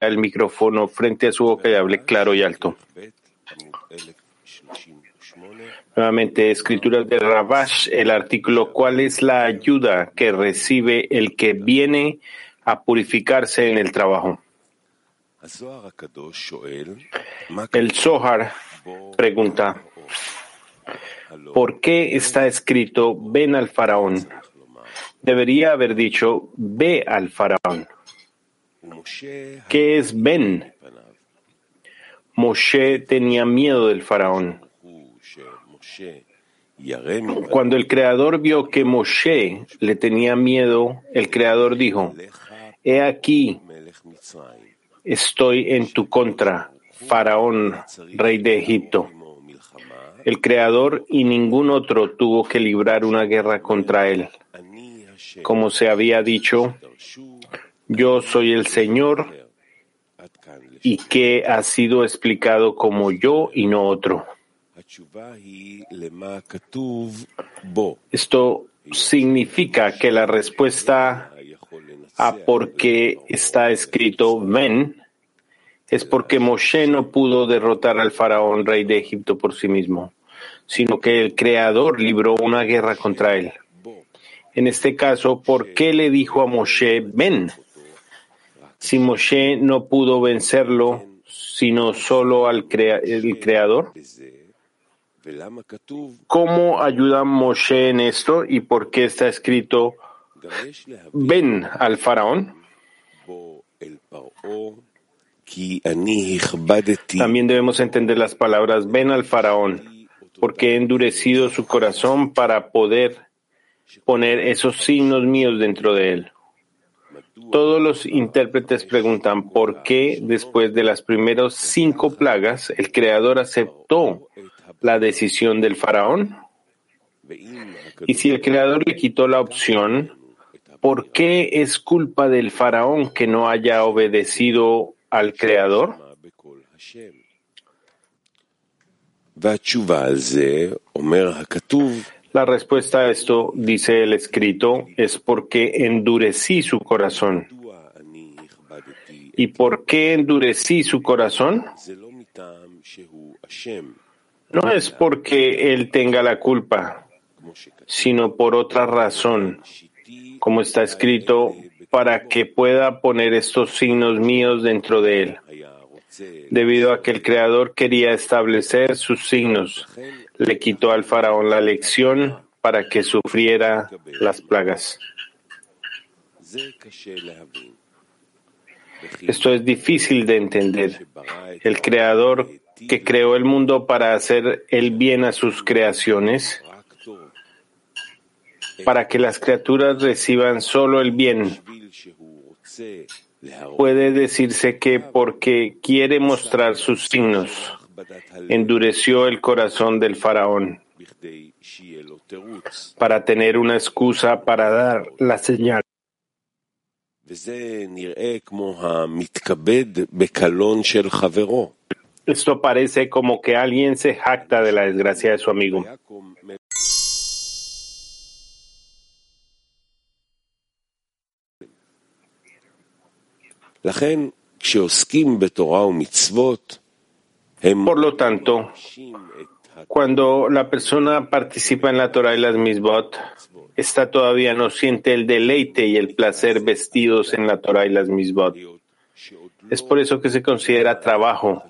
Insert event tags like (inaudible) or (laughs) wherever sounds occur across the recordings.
el micrófono frente a su boca y hable claro y alto. Nuevamente, escrituras de Rabash, el artículo ¿Cuál es la ayuda que recibe el que viene a purificarse en el trabajo? El Zohar pregunta, ¿por qué está escrito ven al faraón? Debería haber dicho ve al faraón. ¿Qué es ven? Moshe tenía miedo del faraón. Cuando el Creador vio que Moshe le tenía miedo, el Creador dijo, He aquí, estoy en tu contra, Faraón, rey de Egipto. El Creador y ningún otro tuvo que librar una guerra contra él. Como se había dicho, yo soy el Señor y que ha sido explicado como yo y no otro. Esto significa que la respuesta a por qué está escrito ven es porque Moshe no pudo derrotar al faraón rey de Egipto por sí mismo, sino que el Creador libró una guerra contra él. En este caso, ¿por qué le dijo a Moshe ven? Si Moshe no pudo vencerlo, sino solo al el Creador. ¿Cómo ayuda Moshe en esto y por qué está escrito ven al faraón? También debemos entender las palabras ven al faraón, porque he endurecido su corazón para poder poner esos signos míos dentro de él. Todos los intérpretes preguntan por qué después de las primeras cinco plagas el Creador aceptó la decisión del faraón? Y si el creador le quitó la opción, ¿por qué es culpa del faraón que no haya obedecido al creador? La respuesta a esto, dice el escrito, es porque endurecí su corazón. ¿Y por qué endurecí su corazón? No es porque él tenga la culpa, sino por otra razón, como está escrito, para que pueda poner estos signos míos dentro de él. Debido a que el Creador quería establecer sus signos, le quitó al faraón la lección para que sufriera las plagas. Esto es difícil de entender. El Creador que creó el mundo para hacer el bien a sus creaciones, para que las criaturas reciban solo el bien. Puede decirse que porque quiere mostrar sus signos, endureció el corazón del faraón para tener una excusa para dar la señal. Esto parece como que alguien se jacta de la desgracia de su amigo. Por lo tanto, cuando la persona participa en la Torah y las misbot, esta todavía no siente el deleite y el placer vestidos en la Torah y las misbot. Es por eso que se considera trabajo,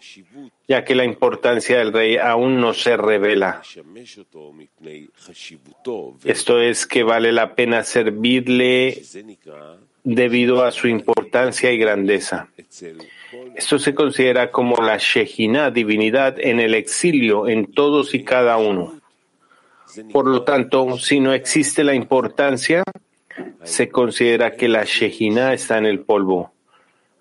ya que la importancia del rey aún no se revela. Esto es que vale la pena servirle debido a su importancia y grandeza. Esto se considera como la Shejina, divinidad, en el exilio en todos y cada uno. Por lo tanto, si no existe la importancia, se considera que la Shejina está en el polvo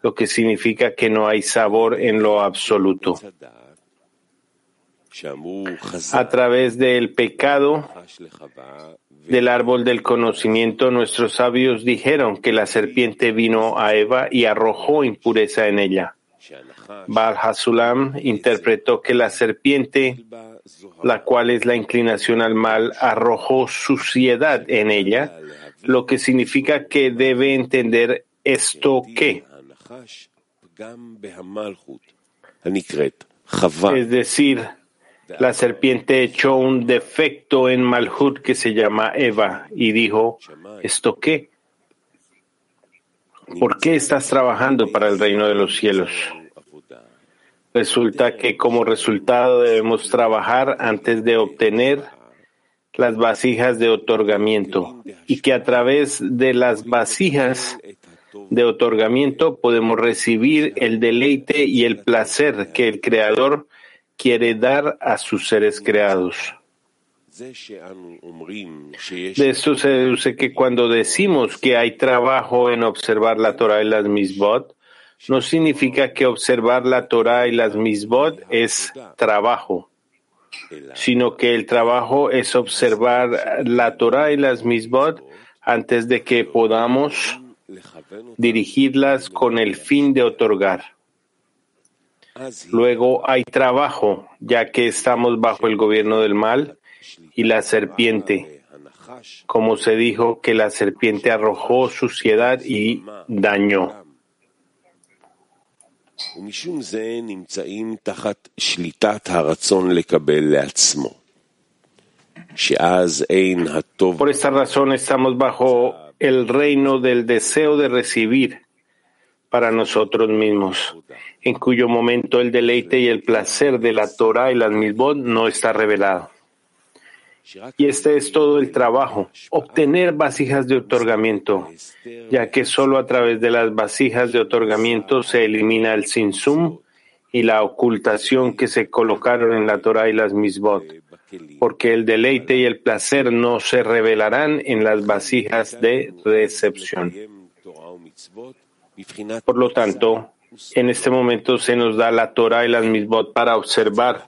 lo que significa que no hay sabor en lo absoluto. A través del pecado del árbol del conocimiento, nuestros sabios dijeron que la serpiente vino a Eva y arrojó impureza en ella. Baal Hasulam interpretó que la serpiente, la cual es la inclinación al mal, arrojó suciedad en ella, lo que significa que debe entender esto que Es decir, la serpiente echó un defecto en Malhut que se llama Eva y dijo, ¿esto qué? ¿Por qué estás trabajando para el reino de los cielos? Resulta que como resultado debemos trabajar antes de obtener las vasijas de otorgamiento y que a través de las vasijas de otorgamiento podemos recibir el deleite y el placer que el Creador quiere dar a sus seres creados. De esto se deduce que cuando decimos que hay trabajo en observar la Torah y las misbot, no significa que observar la Torah y las misbot es trabajo, sino que el trabajo es observar la Torah y las misbot antes de que podamos dirigirlas con el fin de otorgar. Luego hay trabajo, ya que estamos bajo el gobierno del mal y la serpiente, como se dijo que la serpiente arrojó suciedad y daño. Por esta razón estamos bajo el reino del deseo de recibir para nosotros mismos, en cuyo momento el deleite y el placer de la Torah y las misbot no está revelado. Y este es todo el trabajo, obtener vasijas de otorgamiento, ya que solo a través de las vasijas de otorgamiento se elimina el sinsum y la ocultación que se colocaron en la Torah y las misbot, porque el deleite y el placer no se revelarán en las vasijas de recepción. Por lo tanto, en este momento se nos da la Torah y las misbot para observar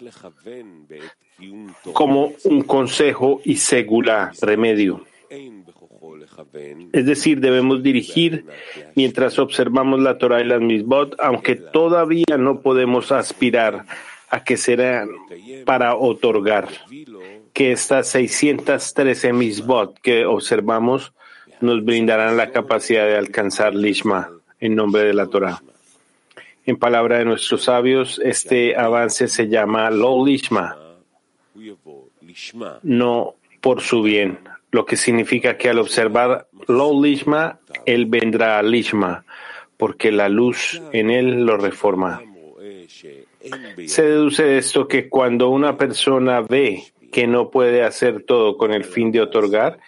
como un consejo y segura remedio. Es decir, debemos dirigir mientras observamos la Torah y las misbot, aunque todavía no podemos aspirar a que serán para otorgar que estas 613 misbot que observamos nos brindarán la capacidad de alcanzar Lishma en nombre de la Torah. En palabra de nuestros sabios, este avance se llama Lo Lishma, no por su bien, lo que significa que al observar lo lishma, él vendrá a lishma, porque la luz en él lo reforma. Se deduce de esto que cuando una persona ve que no puede hacer todo con el fin de otorgar,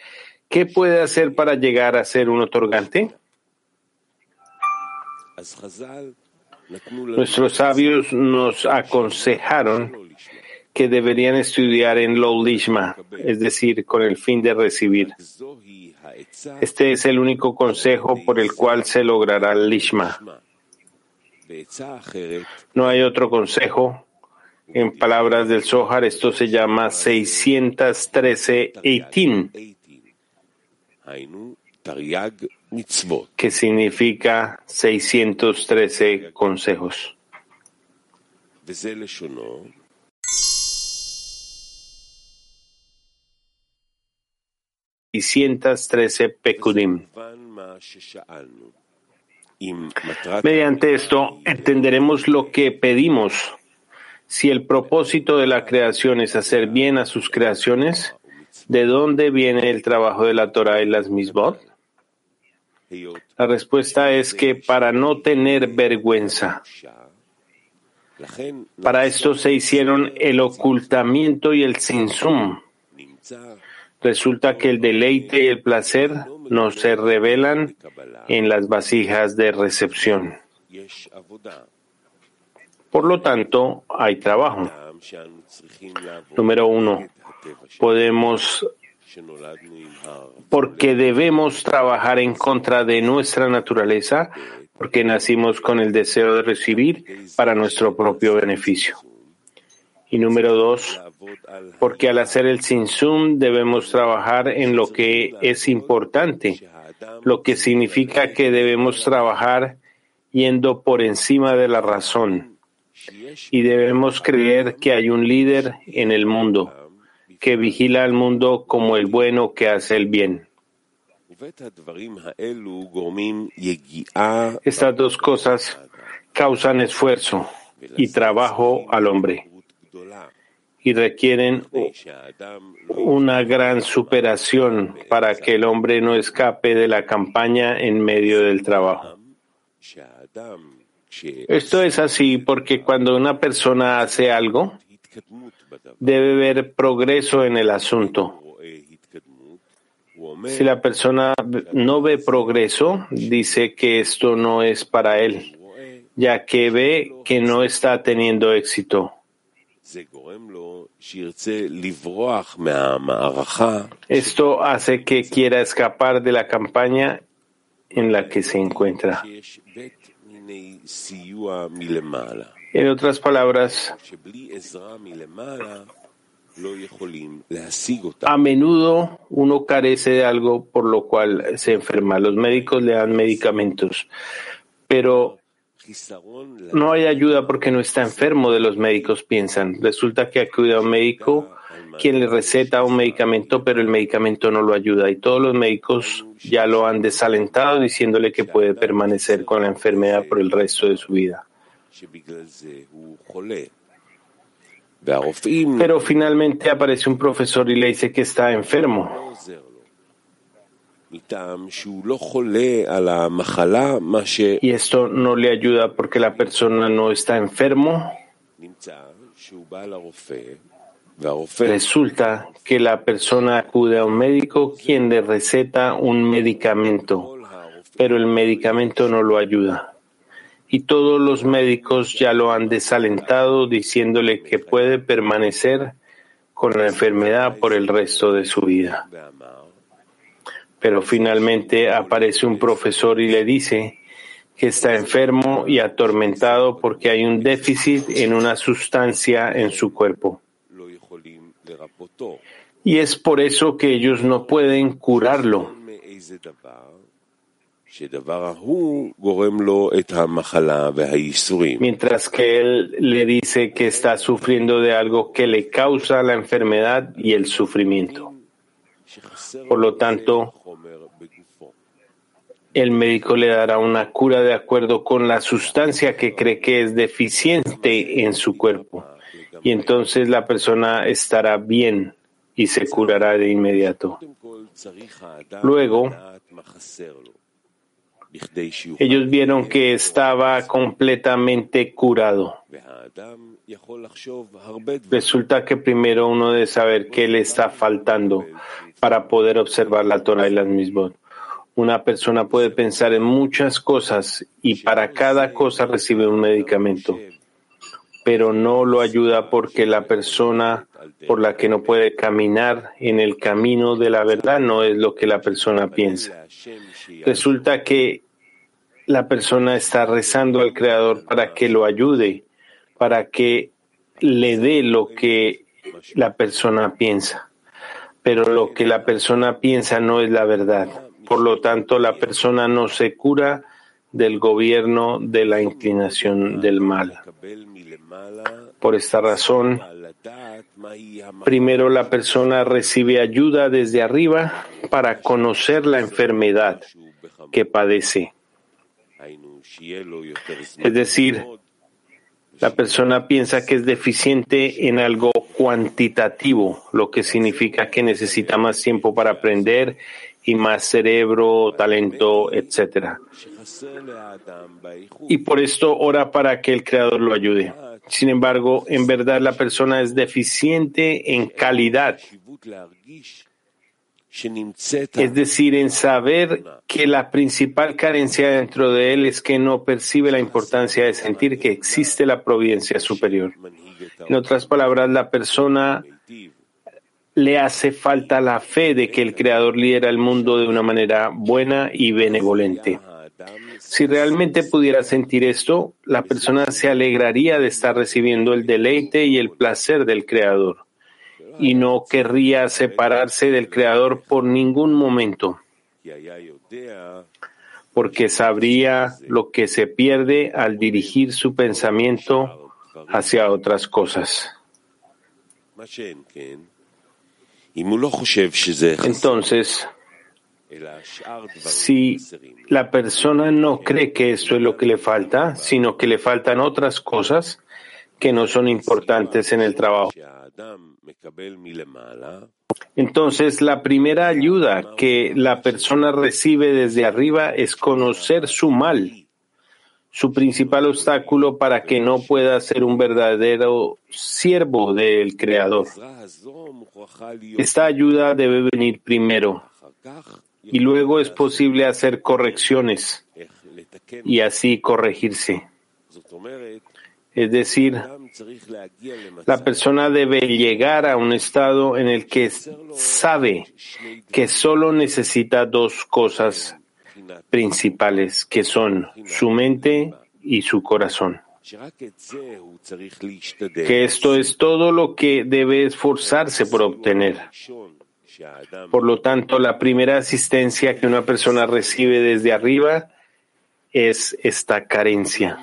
¿qué puede hacer para llegar a ser un otorgante? Nuestros sabios nos aconsejaron que deberían estudiar en Lo Lishma, es decir, con el fin de recibir. Este es el único consejo por el cual se logrará el Lishma. No hay otro consejo. En palabras del Zohar, esto se llama 613 Eitin, que significa 613 consejos. 613 Pekudim. Mediante esto entenderemos lo que pedimos. Si el propósito de la creación es hacer bien a sus creaciones, ¿de dónde viene el trabajo de la Torah y las misbot? La respuesta es que para no tener vergüenza. Para esto se hicieron el ocultamiento y el sinsum Resulta que el deleite y el placer no se revelan en las vasijas de recepción. Por lo tanto, hay trabajo. Número uno, podemos, porque debemos trabajar en contra de nuestra naturaleza, porque nacimos con el deseo de recibir para nuestro propio beneficio. Y número dos, porque al hacer el sinsum debemos trabajar en lo que es importante, lo que significa que debemos trabajar yendo por encima de la razón. Y debemos creer que hay un líder en el mundo, que vigila al mundo como el bueno que hace el bien. Estas dos cosas causan esfuerzo y trabajo al hombre y requieren una gran superación para que el hombre no escape de la campaña en medio del trabajo. Esto es así porque cuando una persona hace algo, debe ver progreso en el asunto. Si la persona no ve progreso, dice que esto no es para él, ya que ve que no está teniendo éxito. Esto hace que quiera escapar de la campaña en la que se encuentra. En otras palabras, a menudo uno carece de algo por lo cual se enferma. Los médicos le dan medicamentos, pero no hay ayuda porque no está enfermo de los médicos, piensan. Resulta que acude a un médico quien le receta un medicamento, pero el medicamento no lo ayuda. Y todos los médicos ya lo han desalentado diciéndole que puede permanecer con la enfermedad por el resto de su vida. Pero finalmente aparece un profesor y le dice que está enfermo. Y esto no le ayuda porque la persona no está enfermo. Resulta que la persona acude a un médico quien le receta un medicamento, pero el medicamento no lo ayuda. Y todos los médicos ya lo han desalentado diciéndole que puede permanecer con la enfermedad por el resto de su vida. Pero finalmente aparece un profesor y le dice que está enfermo y atormentado porque hay un déficit en una sustancia en su cuerpo. Y es por eso que ellos no pueden curarlo. Mientras que él le dice que está sufriendo de algo que le causa la enfermedad y el sufrimiento. Por lo tanto, el médico le dará una cura de acuerdo con la sustancia que cree que es deficiente en su cuerpo. Y entonces la persona estará bien y se curará de inmediato. Luego, ellos vieron que estaba completamente curado. Resulta que primero uno debe saber qué le está faltando para poder observar la Torah y las mismas. Una persona puede pensar en muchas cosas y para cada cosa recibe un medicamento, pero no lo ayuda porque la persona por la que no puede caminar en el camino de la verdad no es lo que la persona piensa. Resulta que la persona está rezando al Creador para que lo ayude, para que le dé lo que la persona piensa. Pero lo que la persona piensa no es la verdad. Por lo tanto, la persona no se cura del gobierno de la inclinación del mal. Por esta razón, primero la persona recibe ayuda desde arriba para conocer la enfermedad que padece. Es decir, la persona piensa que es deficiente en algo cuantitativo, lo que significa que necesita más tiempo para aprender y más cerebro, talento, etc. Y por esto ora para que el Creador lo ayude. Sin embargo, en verdad la persona es deficiente en calidad, es decir, en saber que la principal carencia dentro de él es que no percibe la importancia de sentir que existe la providencia superior. En otras palabras, la persona le hace falta la fe de que el Creador lidera el mundo de una manera buena y benevolente. Si realmente pudiera sentir esto, la persona se alegraría de estar recibiendo el deleite y el placer del Creador y no querría separarse del Creador por ningún momento, porque sabría lo que se pierde al dirigir su pensamiento hacia otras cosas. Entonces, Si la persona no cree que esto es lo que le falta, sino que le faltan otras cosas que no son importantes en el trabajo. Entonces, la primera ayuda que la persona recibe desde arriba es conocer su mal, su principal obstáculo para que no pueda ser un verdadero siervo del Creador. Esta ayuda debe venir primero y luego es posible hacer correcciones y así corregirse. Es decir, la persona debe llegar a un estado en el que sabe que solo necesita dos cosas principales, que son su mente y su corazón. Que esto es todo lo que debe esforzarse por obtener. Por lo tanto, la primera asistencia que una persona recibe desde arriba es esta carencia.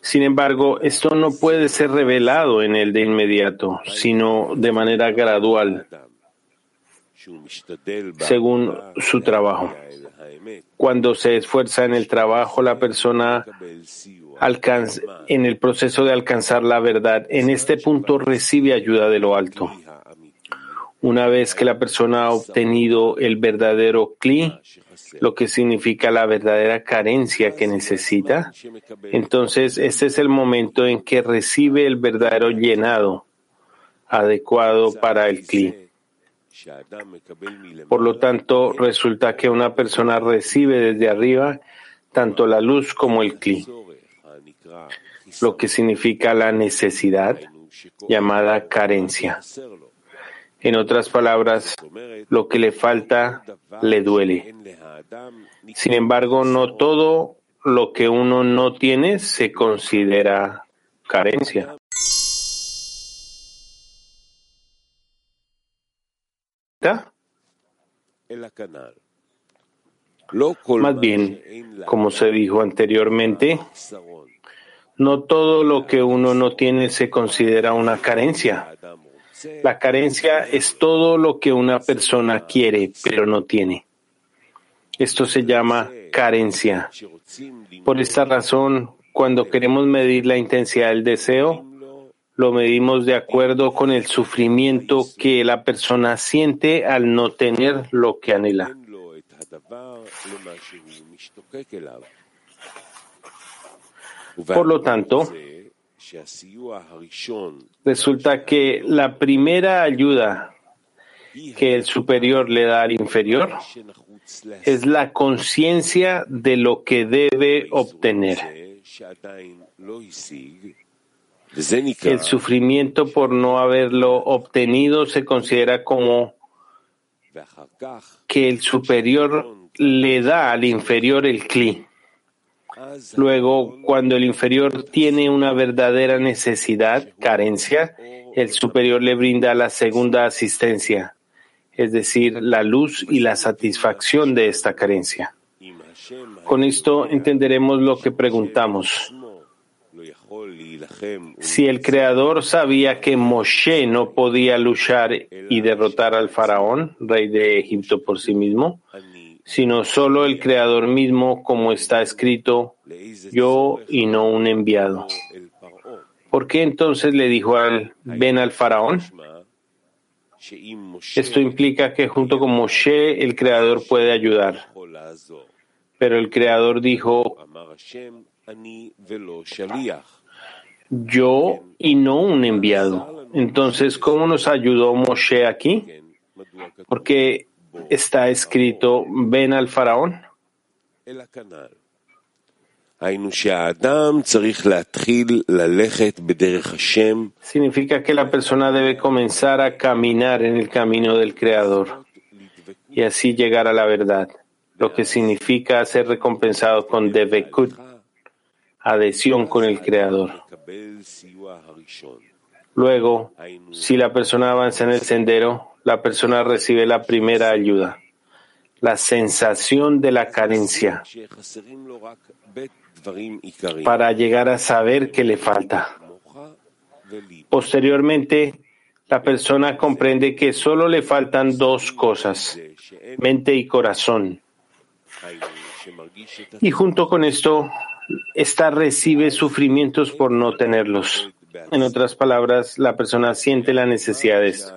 Sin embargo, esto no puede ser revelado en él de inmediato, sino de manera gradual, según su trabajo. Cuando se esfuerza en el trabajo, la persona alcanza, en el proceso de alcanzar la verdad, en este punto recibe ayuda de lo alto. Una vez que la persona ha obtenido el verdadero cli, lo que significa la verdadera carencia que necesita, entonces este es el momento en que recibe el verdadero llenado adecuado para el cli. Por lo tanto, resulta que una persona recibe desde arriba tanto la luz como el cli, lo que significa la necesidad llamada carencia. En otras palabras, lo que le falta le duele. Sin embargo, no todo lo que uno no tiene se considera carencia. Más bien, como se dijo anteriormente, no todo lo que uno no tiene se considera una carencia. La carencia es todo lo que una persona quiere pero no tiene. Esto se llama carencia. Por esta razón, cuando queremos medir la intensidad del deseo, lo medimos de acuerdo con el sufrimiento que la persona siente al no tener lo que anhela. Por lo tanto, resulta que la primera ayuda que el superior le da al inferior es la conciencia de lo que debe obtener. El sufrimiento por no haberlo obtenido se considera como que el superior le da al inferior el cli. Luego, cuando el inferior tiene una verdadera necesidad, carencia, el superior le brinda la segunda asistencia, es decir, la luz y la satisfacción de esta carencia. Con esto entenderemos lo que preguntamos. Si el Creador sabía que Moshe no podía luchar y derrotar al faraón, rey de Egipto por sí mismo, sino solo el Creador mismo, como está escrito, yo y no un enviado. ¿Por qué entonces le dijo al ven al faraón? Esto implica que junto con Moshe el Creador puede ayudar. Pero el Creador dijo, yo y no un enviado. Entonces, ¿cómo nos ayudó Moshe aquí? Porque está escrito, ven al faraón. Significa que la persona debe comenzar a caminar en el camino del Creador y así llegar a la verdad, lo que significa ser recompensado con devekut, adhesión con el Creador. Luego, si la persona avanza en el sendero, la persona recibe la primera ayuda, la sensación de la carencia, para llegar a saber que le falta. Posteriormente, la persona comprende que solo le faltan dos cosas, mente y corazón. Y junto con esto, esta recibe sufrimientos por no tenerlos. En otras palabras, la persona siente las necesidades.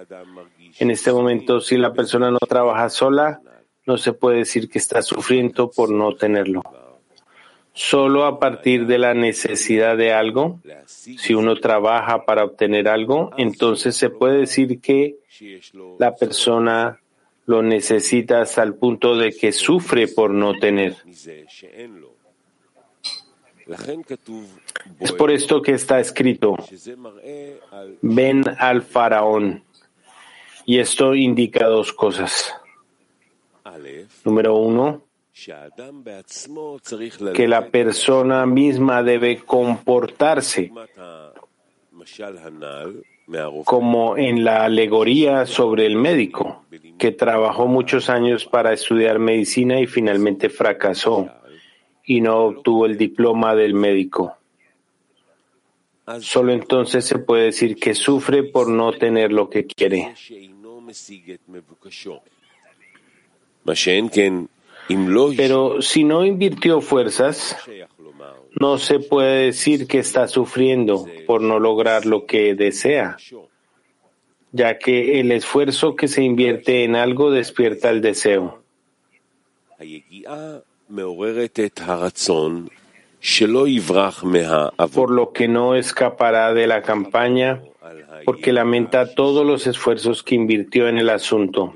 En este momento, si la persona no trabaja sola, no se puede decir que está sufriendo por no tenerlo. Solo a partir de la necesidad de algo, si uno trabaja para obtener algo, entonces se puede decir que la persona lo necesita hasta el punto de que sufre por no tener. Es por esto que está escrito, ven al faraón. Y esto indica dos cosas. Número uno, que la persona misma debe comportarse como en la alegoría sobre el médico, que trabajó muchos años para estudiar medicina y finalmente fracasó y no obtuvo el diploma del médico. Solo entonces se puede decir que sufre por no tener lo que quiere. Pero si no invirtió fuerzas, no se puede decir que está sufriendo por no lograr lo que desea, ya que el esfuerzo que se invierte en algo despierta el deseo. Por lo que no escapará de la campaña porque lamenta todos los esfuerzos que invirtió en el asunto.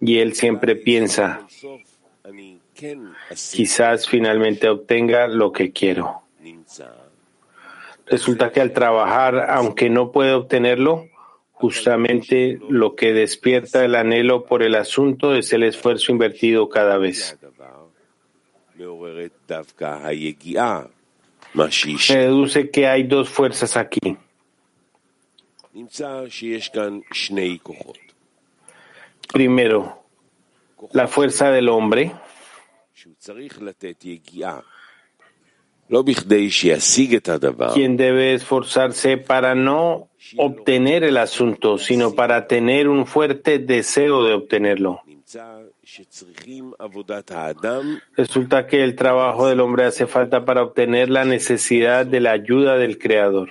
Y él siempre piensa, quizás finalmente obtenga lo que quiero. Resulta que al trabajar, aunque no puede obtenerlo, justamente lo que despierta el anhelo por el asunto es el esfuerzo invertido cada vez. Se deduce que hay dos fuerzas aquí. Primero, la fuerza del hombre. quien debe esforzarse para no obtener el asunto, sino para tener un fuerte deseo de obtenerlo. Resulta que el trabajo del hombre hace falta para obtener la necesidad de la ayuda del Creador.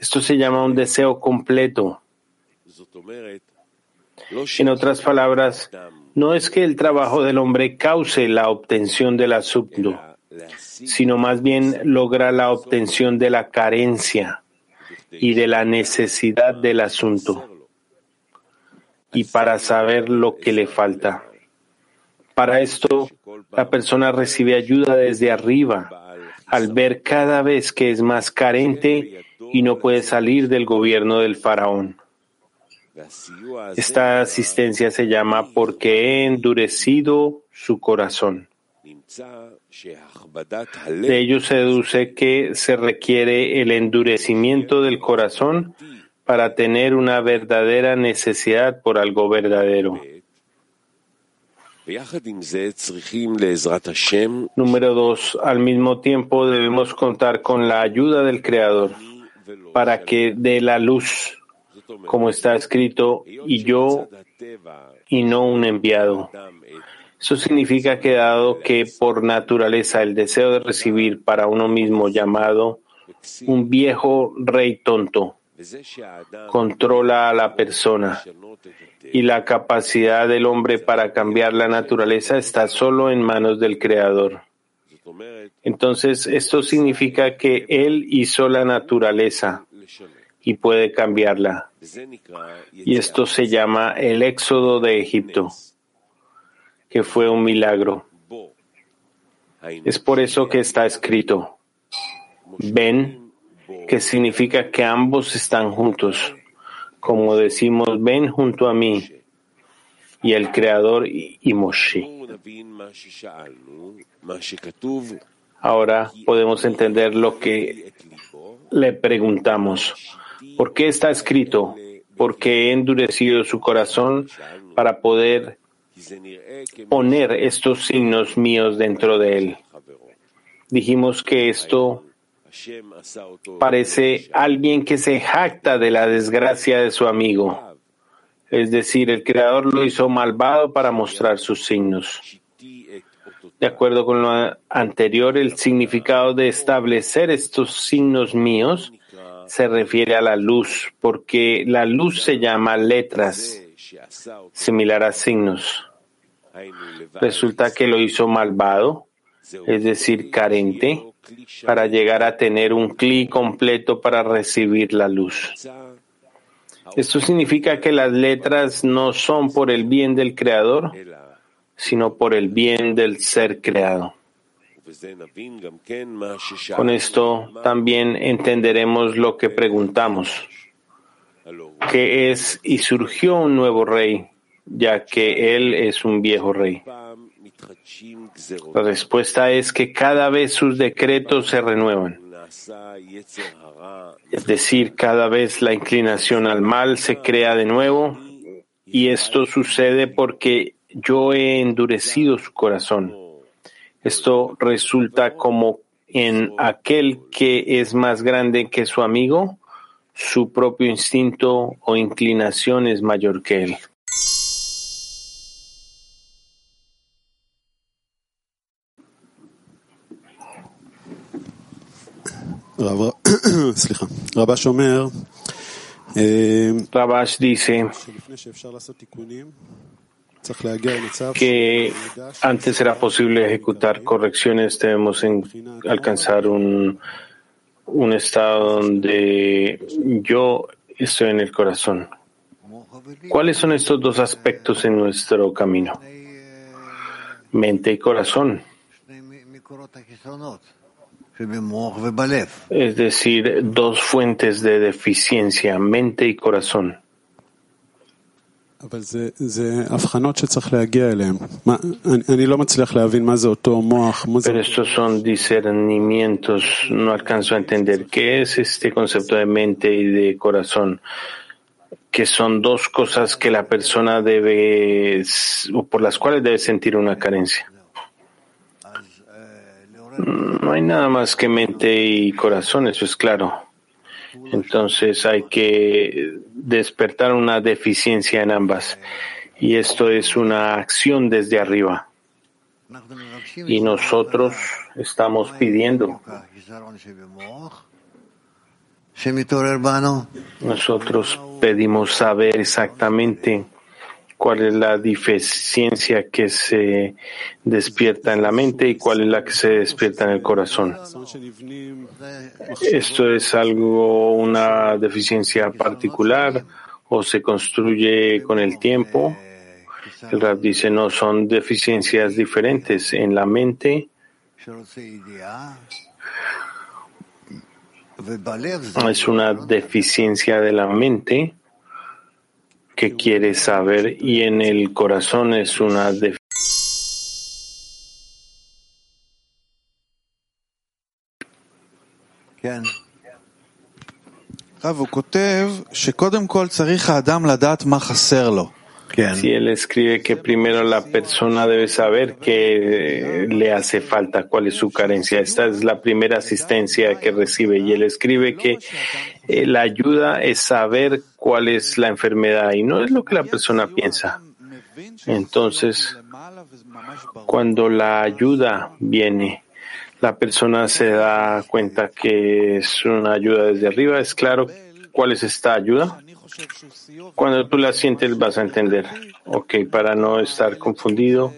Esto se llama un deseo completo. En otras palabras, no es que el trabajo del hombre cause la obtención del asunto, sino más bien logra la obtención de la carencia y de la necesidad del asunto y para saber lo que le falta. Para esto, la persona recibe ayuda desde arriba al ver cada vez que es más carente y no puede salir del gobierno del faraón. Esta asistencia se llama porque he endurecido su corazón. De ello se deduce que se requiere el endurecimiento del corazón para tener una verdadera necesidad por algo verdadero. Número dos, al mismo tiempo debemos contar con la ayuda del Creador para que dé la luz, como está escrito, y yo y no un enviado. Eso significa que dado que por naturaleza el deseo de recibir para uno mismo llamado un viejo rey tonto controla a la persona y la capacidad del hombre para cambiar la naturaleza está solo en manos del Creador. Entonces, esto significa que Él hizo la naturaleza y puede cambiarla. Y esto se llama el éxodo de Egipto, que fue un milagro. Es por eso que está escrito, ven, que significa que ambos están juntos. Como decimos, ven junto a mí y el Creador y Moshe. Ahora podemos entender lo que le preguntamos. ¿Por qué está escrito? Porque he endurecido su corazón para poder poner estos signos míos dentro de él. Dijimos que esto parece alguien que se jacta de la desgracia de su amigo. Es decir, el Creador lo hizo malvado para mostrar sus signos. De acuerdo con lo anterior, el significado de establecer estos signos míos se refiere a la luz, porque la luz se llama letras, similar a signos. Resulta que lo hizo malvado, es decir, carente, para llegar a tener un clic completo para recibir la luz. Esto significa que las letras no son por el bien del Creador, sino por el bien del ser creado. Con esto también entenderemos lo que preguntamos, que es y surgió un nuevo rey, ya que él es un viejo rey. La respuesta es que cada vez sus decretos se renuevan. Es decir, cada vez la inclinación al mal se crea de nuevo y esto sucede porque yo he endurecido su corazón. Esto resulta como en aquel que es más grande que su amigo, su propio instinto o inclinación es mayor que él. Rabash dice que antes era posible ejecutar correcciones, debemos alcanzar un, un estado donde yo estoy en el corazón. ¿Cuáles son estos dos aspectos en nuestro camino? Mente y corazón. Es decir, dos fuentes de deficiencia, mente y corazón. Pero estos son discernimientos, no alcanzo a entender qué es este concepto de mente y de corazón, que son dos cosas que la persona debe, o por las cuales debe sentir una carencia. No hay nada más que mente y corazón, eso es claro. Entonces hay que despertar una deficiencia en ambas. Y esto es una acción desde arriba. Y nosotros estamos pidiendo. Nosotros pedimos saber exactamente cuál es la deficiencia que se despierta en la mente y cuál es la que se despierta en el corazón. ¿Esto es algo, una deficiencia particular o se construye con el tiempo? El Rab dice, no, son deficiencias diferentes en la mente. Es una deficiencia de la mente que quiere saber y en el corazón es una definición. Si él escribe que primero la persona debe saber qué le hace falta, cuál es su carencia. Esta es la primera asistencia que recibe. Y él escribe que eh, la ayuda es saber cuál es la enfermedad y no es lo que la persona piensa. Entonces, cuando la ayuda viene, la persona se da cuenta que es una ayuda desde arriba. Es claro cuál es esta ayuda. Cuando tú la sientes vas a entender. Ok, para no estar confundido,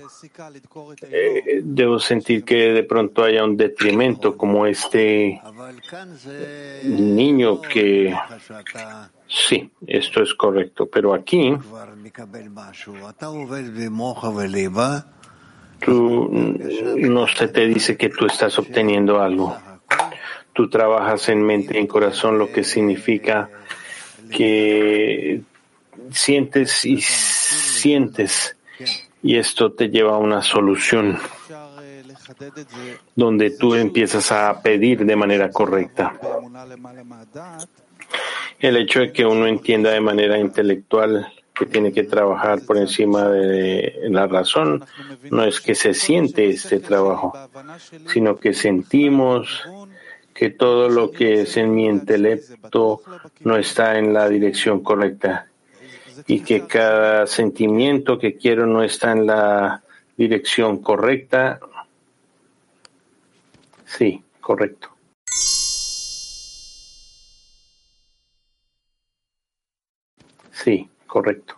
eh, debo sentir que de pronto haya un detrimento como este niño que... Sí, esto es correcto, pero aquí tú, no se te dice que tú estás obteniendo algo. Tú trabajas en mente y en corazón, lo que significa que sientes y sientes y esto te lleva a una solución donde tú empiezas a pedir de manera correcta. El hecho de que uno entienda de manera intelectual que tiene que trabajar por encima de la razón no es que se siente este trabajo, sino que sentimos que todo lo que es en mi intelecto no está en la dirección correcta y que cada sentimiento que quiero no está en la dirección correcta. Sí, correcto. Sí, correcto.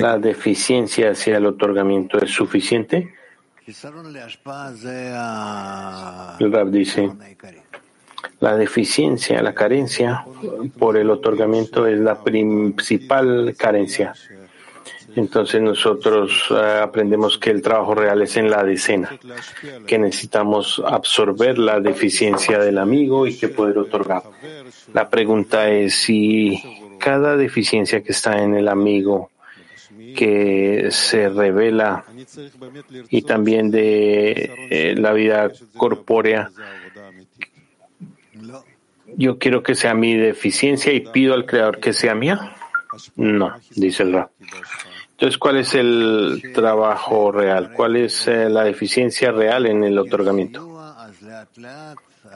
¿La deficiencia hacia el otorgamiento es suficiente? Rab dice, la deficiencia, la carencia por el otorgamiento es la principal carencia. Entonces nosotros eh, aprendemos que el trabajo real es en la decena, que necesitamos absorber la deficiencia del amigo y que poder otorgar. La pregunta es si cada deficiencia que está en el amigo que se revela y también de eh, la vida corpórea, yo quiero que sea mi deficiencia y pido al Creador que sea mía. No, dice el Ra. Entonces, ¿cuál es el trabajo real? ¿Cuál es eh, la deficiencia real en el otorgamiento?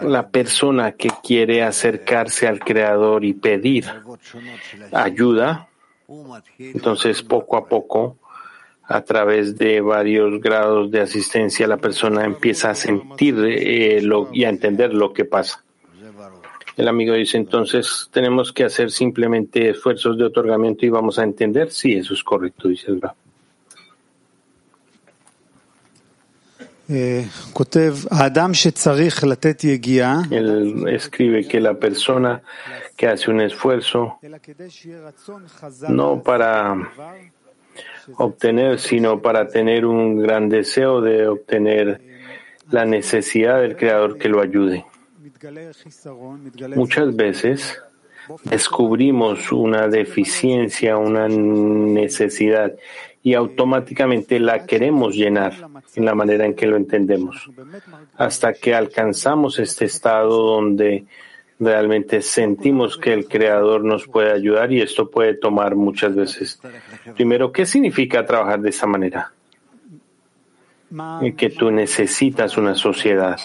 La persona que quiere acercarse al Creador y pedir ayuda, entonces poco a poco, a través de varios grados de asistencia, la persona empieza a sentir eh, y a entender lo que pasa. El amigo dice, entonces tenemos que hacer simplemente esfuerzos de otorgamiento y vamos a entender. Sí, eso es correcto, dice el Rab. Él escribe que la persona que hace un esfuerzo no para obtener, sino para tener un gran deseo de obtener la necesidad del Creador que lo ayude. Muchas veces descubrimos una deficiencia, una necesidad y automáticamente la queremos llenar en la manera en que lo entendemos, hasta que alcanzamos este estado donde realmente sentimos que el Creador nos puede ayudar y esto puede tomar muchas veces. Primero, ¿qué significa trabajar de esa manera? Que tú necesitas una sociedad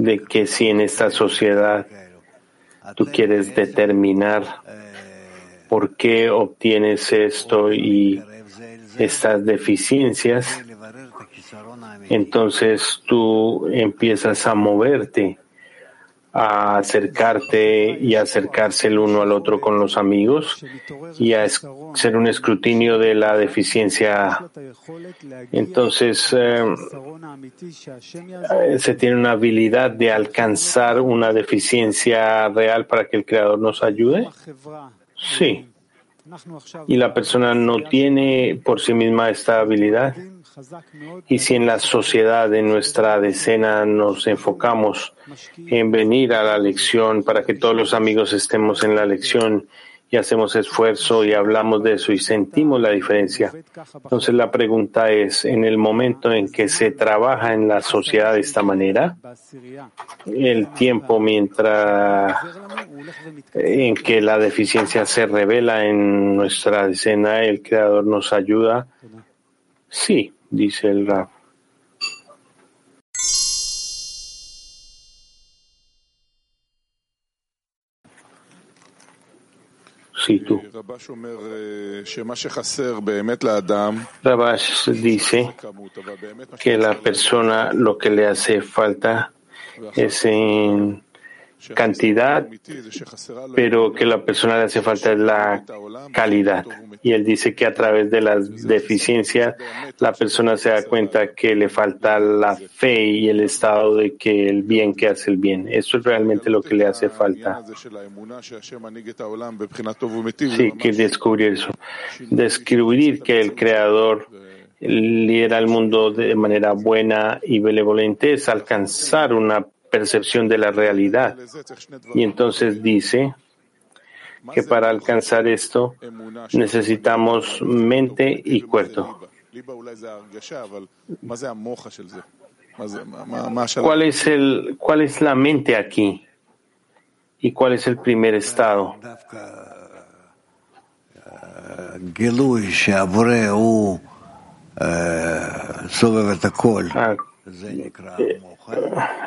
de que si en esta sociedad tú quieres determinar por qué obtienes esto y estas deficiencias, entonces tú empiezas a moverte a acercarte y acercarse el uno al otro con los amigos y a hacer un escrutinio de la deficiencia. Entonces, eh, se tiene una habilidad de alcanzar una deficiencia real para que el Creador nos ayude. Sí. Y la persona no tiene por sí misma esta habilidad. Y si en la sociedad, de nuestra decena, nos enfocamos en venir a la lección para que todos los amigos estemos en la lección y hacemos esfuerzo y hablamos de eso y sentimos la diferencia. Entonces la pregunta es, en el momento en que se trabaja en la sociedad de esta manera, el tiempo mientras en que la deficiencia se revela en nuestra decena, el Creador nos ayuda. Sí, dice el Rab. Sí, tú. Rabash dice que la persona lo que le hace falta es en cantidad, pero que la persona le hace falta es la calidad. Y él dice que a través de las deficiencias la persona se da cuenta que le falta la fe y el estado de que el bien que hace el bien. Eso es realmente lo que le hace falta. Sí, que descubrir eso. Descubrir que el Creador lidera el mundo de manera buena y benevolente es alcanzar una percepción de la realidad. Y entonces dice que para alcanzar esto necesitamos mente y cuerpo. ¿Cuál es, el, ¿Cuál es la mente aquí? ¿Y cuál es el primer estado?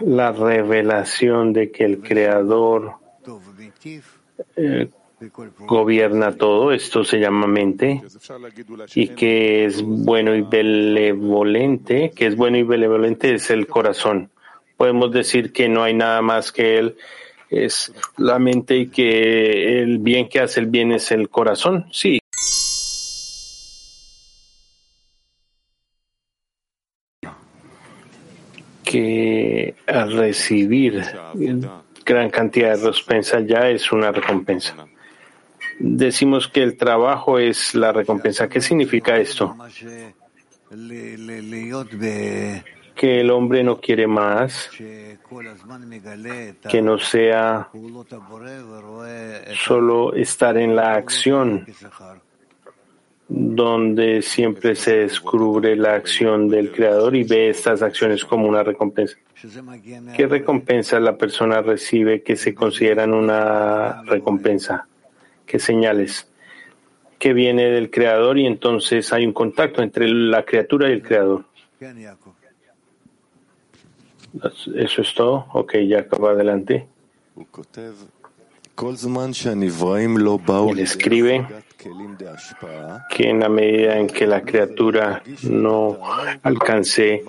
La revelación de que el Creador eh, gobierna todo, esto se llama mente, y que es bueno y benevolente, que es bueno y benevolente es el corazón. Podemos decir que no hay nada más que él, es la mente y que el bien que hace el bien es el corazón. Sí, que al recibir gran cantidad de recompensa ya es una recompensa. Decimos que el trabajo es la recompensa. ¿Qué significa esto? Que el hombre no quiere más, que no sea solo estar en la acción donde siempre se descubre la acción del Creador y ve estas acciones como una recompensa. ¿Qué recompensa la persona recibe que se consideran una recompensa? ¿Qué señales? Que viene del Creador y entonces hay un contacto entre la criatura y el Creador. Eso es todo. Ok, ya acaba adelante. Él escribe que en la medida en que la criatura no alcance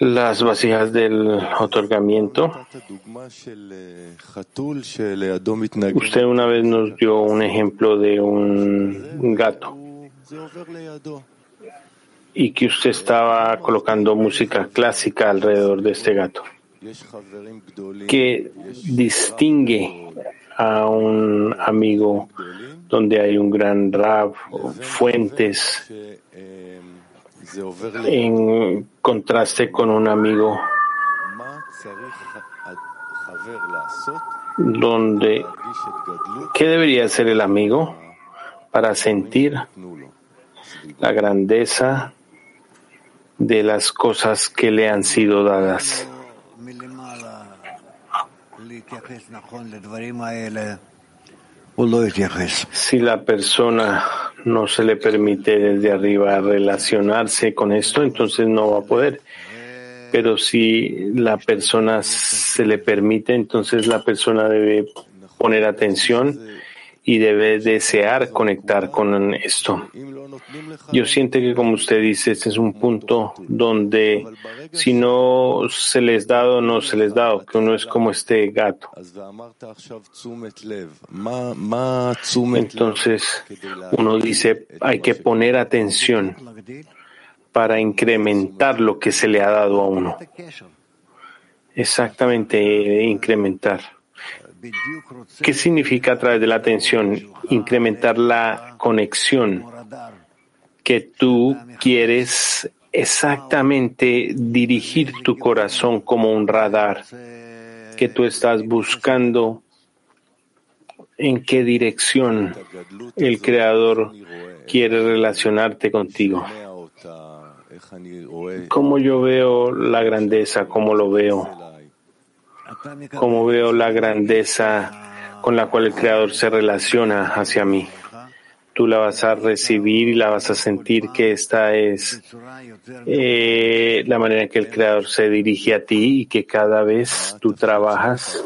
las vasijas del otorgamiento, usted una vez nos dio un ejemplo de un gato y que usted estaba colocando música clásica alrededor de este gato que distingue a un amigo donde hay un gran rab, fuentes, en contraste con un amigo donde ¿qué debería hacer el amigo para sentir la grandeza de las cosas que le han sido dadas? Si la persona no se le permite desde arriba relacionarse con esto, entonces no va a poder. Pero si la persona se le permite, entonces la persona debe poner atención y debe desear conectar con esto. Yo siento que, como usted dice, este es un punto donde si no se les dado, no se les dado, que uno es como este gato. Entonces, uno dice, hay que poner atención para incrementar lo que se le ha dado a uno. Exactamente, incrementar. ¿Qué significa a través de la atención? Incrementar la conexión que tú quieres exactamente dirigir tu corazón como un radar, que tú estás buscando en qué dirección el Creador quiere relacionarte contigo. ¿Cómo yo veo la grandeza? ¿Cómo lo veo? Como veo la grandeza con la cual el Creador se relaciona hacia mí. Tú la vas a recibir y la vas a sentir que esta es eh, la manera en que el Creador se dirige a ti y que cada vez tú trabajas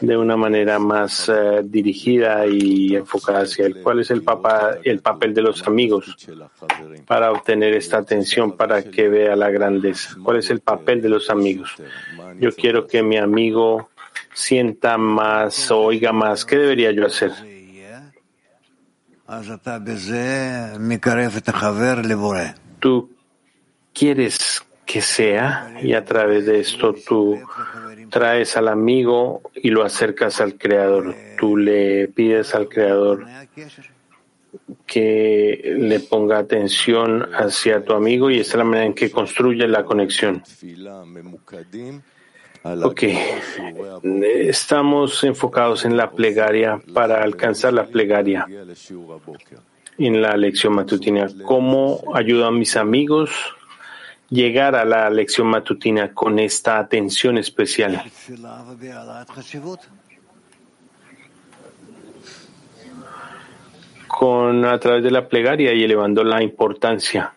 de una manera más eh, dirigida y enfocada hacia él. ¿Cuál es el, el papel de los amigos para obtener esta atención para que vea la grandeza? ¿Cuál es el papel de los amigos? Yo quiero que mi amigo sienta más, oiga más. ¿Qué debería yo hacer? Tú quieres que sea y a través de esto tú traes al amigo y lo acercas al Creador. Tú le pides al Creador que le ponga atención hacia tu amigo y esa es la manera en que construye la conexión. Ok, estamos enfocados en la plegaria para alcanzar la plegaria en la lección matutina. ¿Cómo ayudo a mis amigos llegar a la lección matutina con esta atención especial? con a través de la plegaria y elevando la importancia.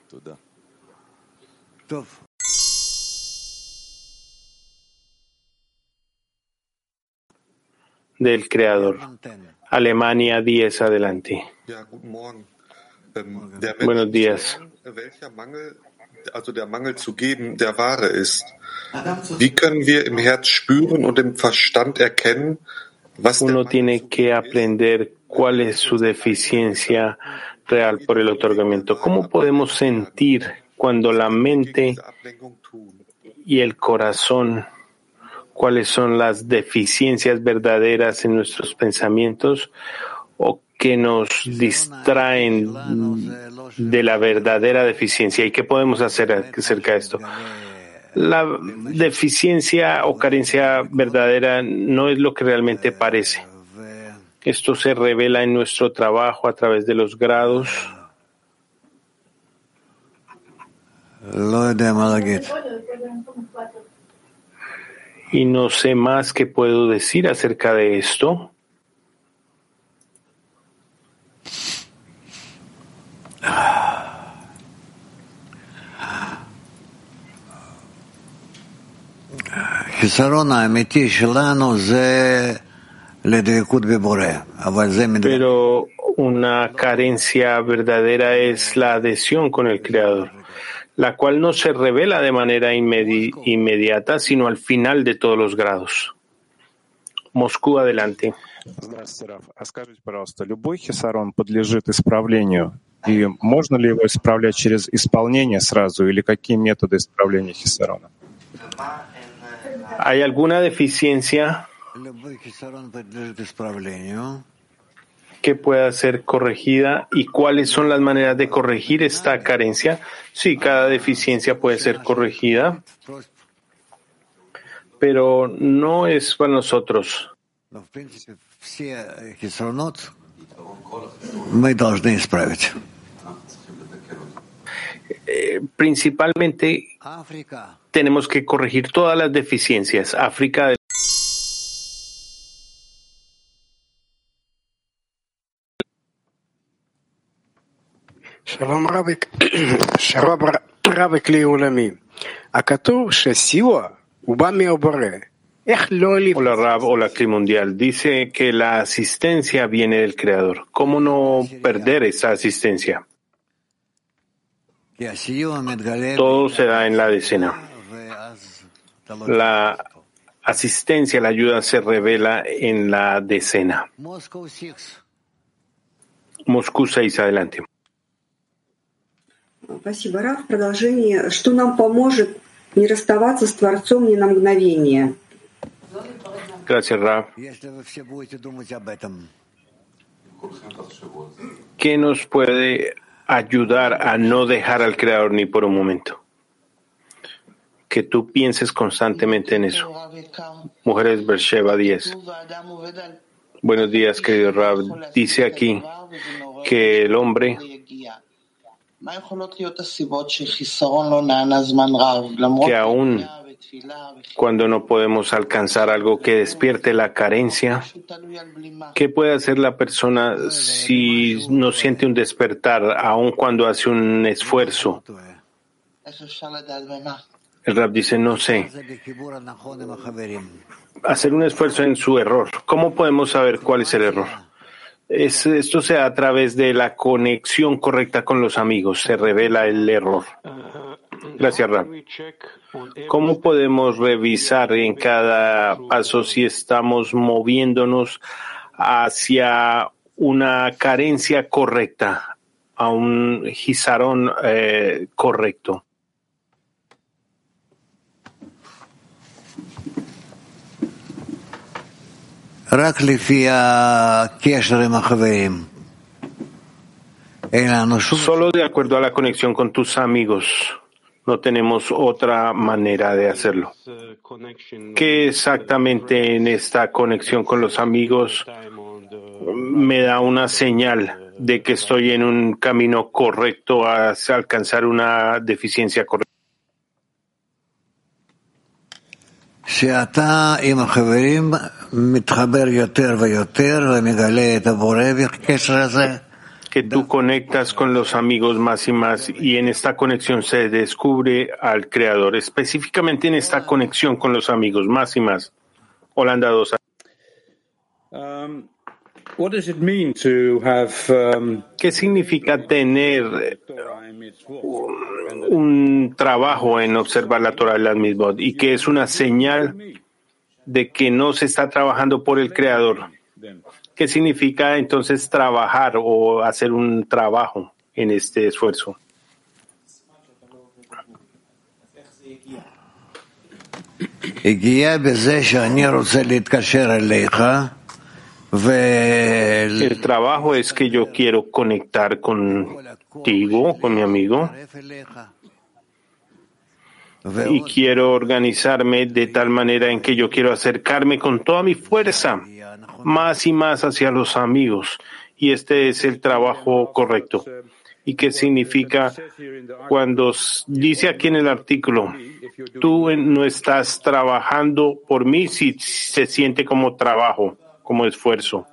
Del Creador. Alemania 10 adelante. Buenos días. also der Mangel zu geben, der wahre ist. Wie können wir im Herz spüren und im Verstand erkennen, was Uno tiene que aprender cuál es su deficiencia real por el otorgamiento. ¿Cómo podemos sentir cuando la mente y el corazón, cuáles son las deficiencias verdaderas en nuestros pensamientos o que nos distraen de la verdadera deficiencia y qué podemos hacer acerca de esto. La deficiencia o carencia verdadera no es lo que realmente parece. Esto se revela en nuestro trabajo a través de los grados. Y no sé más que puedo decir acerca de esto. Pero una carencia verdadera es la adhesión con el Creador, la cual no se revela de manera inmediata, sino al final de todos los grados. Moscú, adelante. Здравствуйте, Раф. А скажите, пожалуйста, любой хисарон подлежит исправлению? И можно ли его исправлять через исполнение сразу, или какие методы исправления хисарона? ¿Hay alguna deficiencia Que pueda ser corregida y cuáles son las maneras de corregir esta carencia? Sí, cada deficiencia puede ser corregida, pero no es para nosotros. Eh, principalmente tenemos que corregir todas las deficiencias. África שלום רביק, שלום רביק לעולמי. הכתוב שסיוע הוא בא מהבורא. Hola Rab, hola Cli Mundial. Dice que la asistencia viene del Creador. ¿Cómo no perder esa asistencia? Todo se da en la decena. La asistencia, la ayuda se revela en la decena. Moscú 6, adelante. Спасибо, Раф. Продолжение. Что нам поможет не расставаться с Творцом ни на мгновение? Gracias, Raf. ¿Qué nos puede ayudar a no dejar al Creador ni por un momento? Que tú pienses constantemente en eso. Mujeres Bersheba 10. Buenos días, querido Rab. Dice aquí que el hombre que aún cuando no podemos alcanzar algo que despierte la carencia, ¿qué puede hacer la persona si no siente un despertar, aun cuando hace un esfuerzo? El rap dice, no sé. Hacer un esfuerzo en su error. ¿Cómo podemos saber cuál es el error? Esto se da a través de la conexión correcta con los amigos. Se revela el error. Gracias, Rab. ¿Cómo podemos revisar en cada paso si estamos moviéndonos hacia una carencia correcta, a un gizarón eh, correcto? Solo de acuerdo a la conexión con tus amigos. No tenemos otra manera de hacerlo. ¿Qué exactamente en esta conexión con los amigos me da una señal de que estoy en un camino correcto hacia alcanzar una deficiencia correcta? Que tú conectas con los amigos más y más y en esta conexión se descubre al Creador, específicamente en esta conexión con los amigos más y más. Holanda 2. Um, ¿Qué significa tener un trabajo en observar la Torah de las misbot y que es una señal de que no se está trabajando por el Creador? ¿Qué significa entonces trabajar o hacer un trabajo en este esfuerzo? El trabajo es que yo quiero conectar contigo, con mi amigo, y quiero organizarme de tal manera en que yo quiero acercarme con toda mi fuerza más y más hacia los amigos. Y este es el trabajo correcto. ¿Y qué significa cuando dice aquí en el artículo, tú no estás trabajando por mí si se siente como trabajo, como esfuerzo?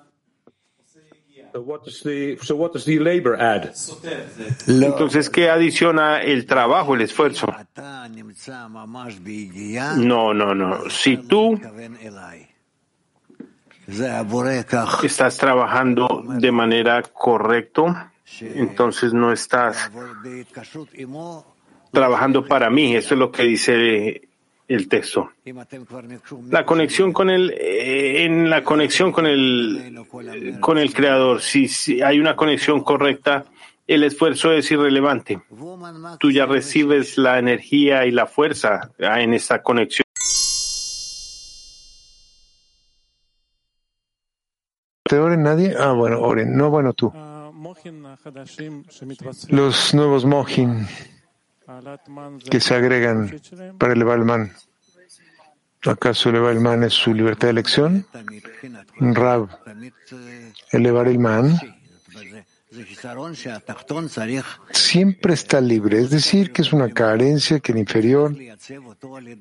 Entonces, ¿qué adiciona el trabajo, el esfuerzo? No, no, no. Si tú estás trabajando de manera correcta, entonces no estás trabajando para mí. Eso es lo que dice el texto. La conexión con el, eh, en la conexión con el, con el creador, si, si hay una conexión correcta, el esfuerzo es irrelevante. Tú ya recibes la energía y la fuerza en esta conexión. ¿Te oren nadie? Ah, bueno, oren. No, bueno, tú. Los nuevos mohin que se agregan para elevar el man. ¿Acaso elevar el man es su libertad de elección? Rab, elevar el man siempre está libre, es decir, que es una carencia que el inferior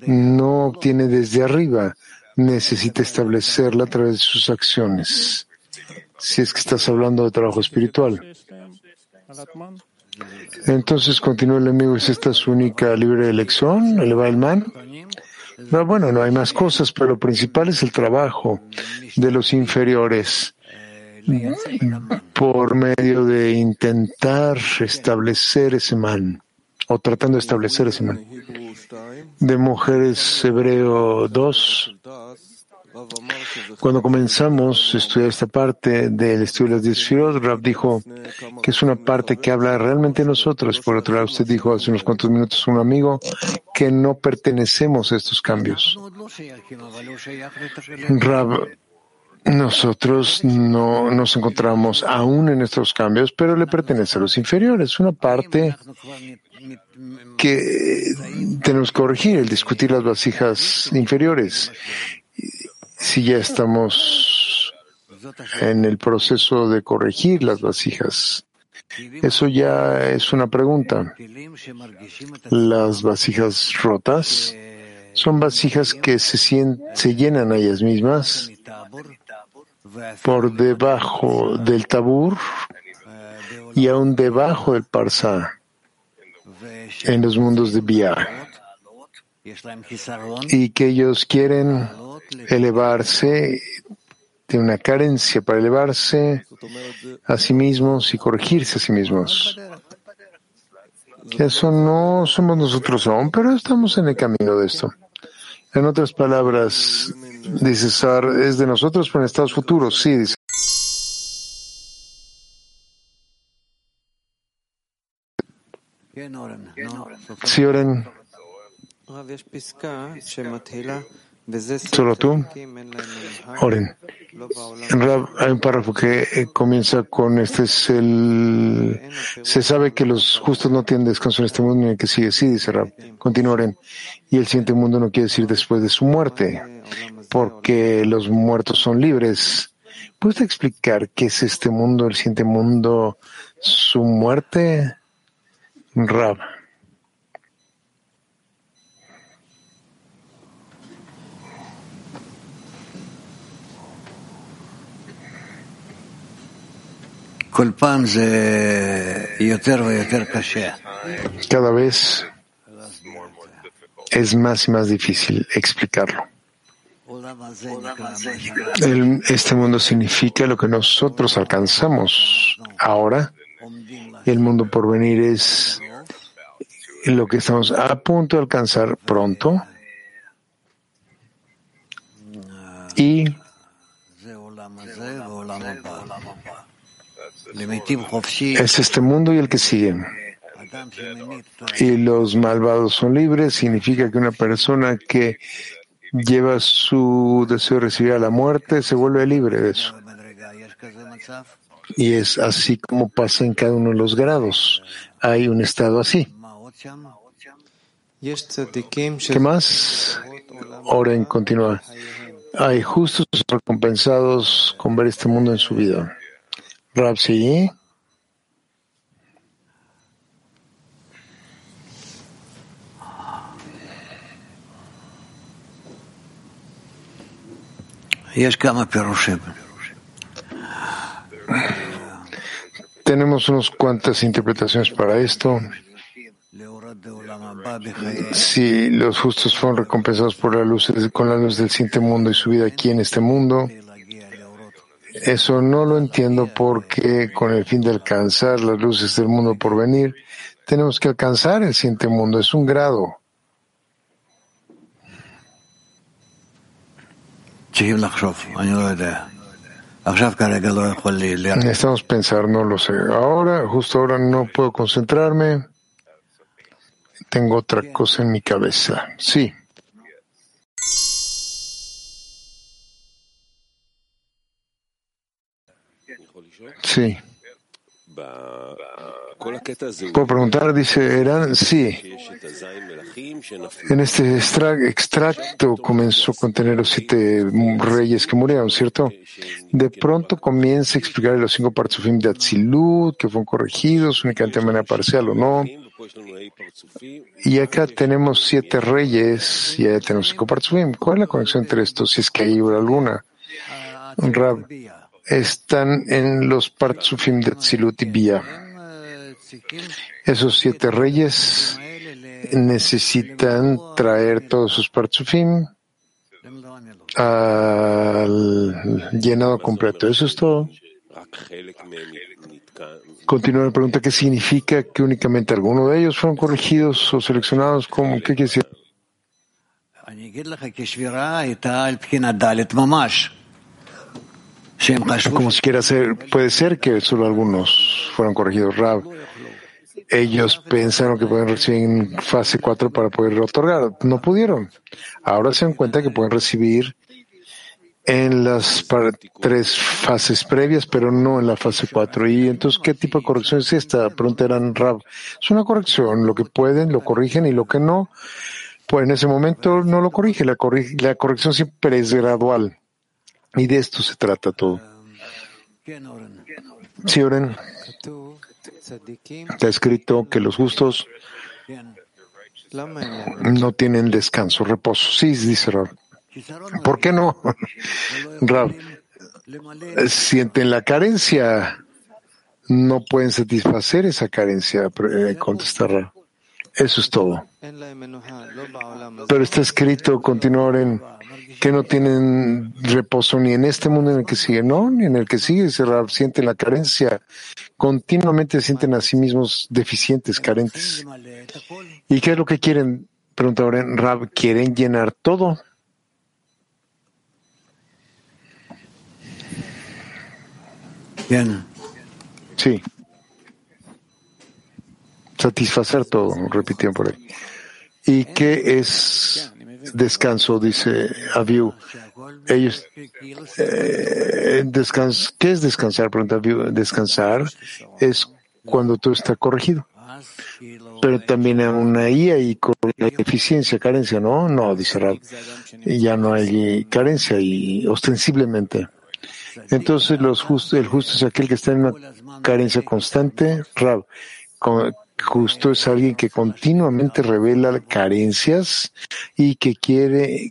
no obtiene desde arriba, necesita establecerla a través de sus acciones si es que estás hablando de trabajo espiritual. Entonces continúa el amigo, ¿es esta su única libre elección? ¿Eleva el man? No, bueno, no hay más cosas, pero lo principal es el trabajo de los inferiores por medio de intentar establecer ese man o tratando de establecer ese man. De Mujeres Hebreo 2, cuando comenzamos a estudiar esta parte del estudio de las diez Rab dijo que es una parte que habla realmente de nosotros. Por otro lado, usted dijo hace unos cuantos minutos un amigo que no pertenecemos a estos cambios. Rab, nosotros no nos encontramos aún en estos cambios, pero le pertenece a los inferiores. Una parte que tenemos que corregir, el discutir las vasijas inferiores si ya estamos en el proceso de corregir las vasijas. Eso ya es una pregunta. Las vasijas rotas son vasijas que se, llenan a ellas mismas por debajo del tabur y aún debajo del parsa en los mundos de Bia y que ellos quieren elevarse, tiene una carencia para elevarse a sí mismos y corregirse a sí mismos. Eso no somos nosotros aún, pero estamos en el camino de esto. En otras palabras, dice Sar, es de nosotros, pero en estados futuros, sí, dice. Sí, Oren. Solo tú. Oren. hay un párrafo que eh, comienza con este es el. Se sabe que los justos no tienen descanso en este mundo ni que sigue. Sí, dice Rab. Continúen. Y el siguiente mundo no quiere decir después de su muerte, porque los muertos son libres. ¿Puedes explicar qué es este mundo, el siguiente mundo, su muerte? Rab. Cada vez es más y más difícil explicarlo. El- este mundo significa lo que nosotros alcanzamos ahora. El mundo por venir es lo que estamos a punto de alcanzar pronto. Y es este mundo y el que sigue. Y los malvados son libres, significa que una persona que lleva su deseo de recibir a la muerte se vuelve libre de eso. Y es así como pasa en cada uno de los grados. Hay un estado así. ¿Qué más? Oren continúa. Hay justos recompensados con ver este mundo en su vida. Rapsi, tenemos unas cuantas interpretaciones para esto. Si los justos fueron recompensados por la luz, con la luz del siguiente mundo y su vida aquí en este mundo, eso no lo entiendo porque con el fin de alcanzar las luces del mundo por venir, tenemos que alcanzar el siguiente mundo. Es un grado. Necesitamos pensar, no lo sé. Ahora, justo ahora no puedo concentrarme. Tengo otra cosa en mi cabeza. Sí. Sí. Puedo preguntar, dice Eran, sí. En este extra- extracto comenzó a contener los siete reyes que murieron, ¿cierto? De pronto comienza a explicar los cinco partsufim de Atzilut, que fueron corregidos únicamente de manera parcial o no. Y acá tenemos siete reyes y allá tenemos cinco partsufim. ¿Cuál es la conexión entre estos, si es que hay alguna? Rab, están en los partsufim de Atzilut y Bia. Esos siete reyes necesitan traer todos sus partsufim al llenado completo. Eso es todo. Continúa la pregunta, ¿qué significa que únicamente algunos de ellos fueron corregidos o seleccionados? ¿Cómo? ¿Qué decir? Como si quiera ser, puede ser que solo algunos fueron corregidos. Rab, ellos pensaron que pueden recibir en fase 4 para poder otorgar. No pudieron. Ahora se dan cuenta que pueden recibir en las tres fases previas, pero no en la fase 4. Y entonces, ¿qué tipo de corrección es esta? Preguntarán Rab. Es una corrección. Lo que pueden, lo corrigen y lo que no, pues en ese momento no lo corrige. La, corri- la corrección siempre es gradual. Y de esto se trata todo. Sí, Oren, está escrito que los justos no tienen descanso, reposo. Sí, dice Rab. ¿Por qué no? (laughs) Rab, sienten la carencia, no pueden satisfacer esa carencia, eh, contesta Rab. Eso es todo. Pero está escrito, continuar en que no tienen reposo ni en este mundo en el que sigue, no, ni en el que sigue, Rab, sienten la carencia, continuamente se sienten a sí mismos deficientes, carentes. ¿Y qué es lo que quieren? Pregunta ahora Rab, ¿quieren llenar todo? Sí. Satisfacer todo, repitieron por ahí. ¿Y qué es descanso? Dice Aviu. Ellos, eh, ¿qué es descansar? Pregunta Aviu. Descansar es cuando todo está corregido. Pero también hay una IA y con eficiencia, carencia, ¿no? No, dice Rab. Ya no hay carencia y ostensiblemente. Entonces los el justo es aquel que está en una carencia constante. Rab, justo es alguien que continuamente revela carencias y que quiere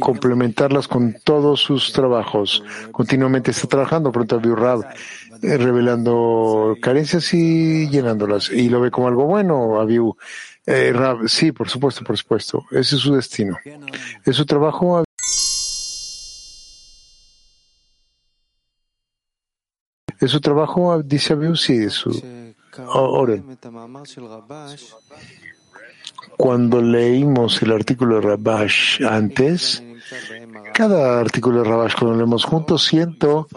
complementarlas con todos sus trabajos. Continuamente está trabajando, pronto Rab, eh, revelando carencias y llenándolas. Y lo ve como algo bueno, Abiu. Eh, Rab, sí, por supuesto, por supuesto. Ese es su destino. Es su trabajo. Es su trabajo, dice Abiu, sí, es su. Oren. Cuando leímos el artículo de Rabash antes, cada artículo de Rabash cuando leemos juntos, siento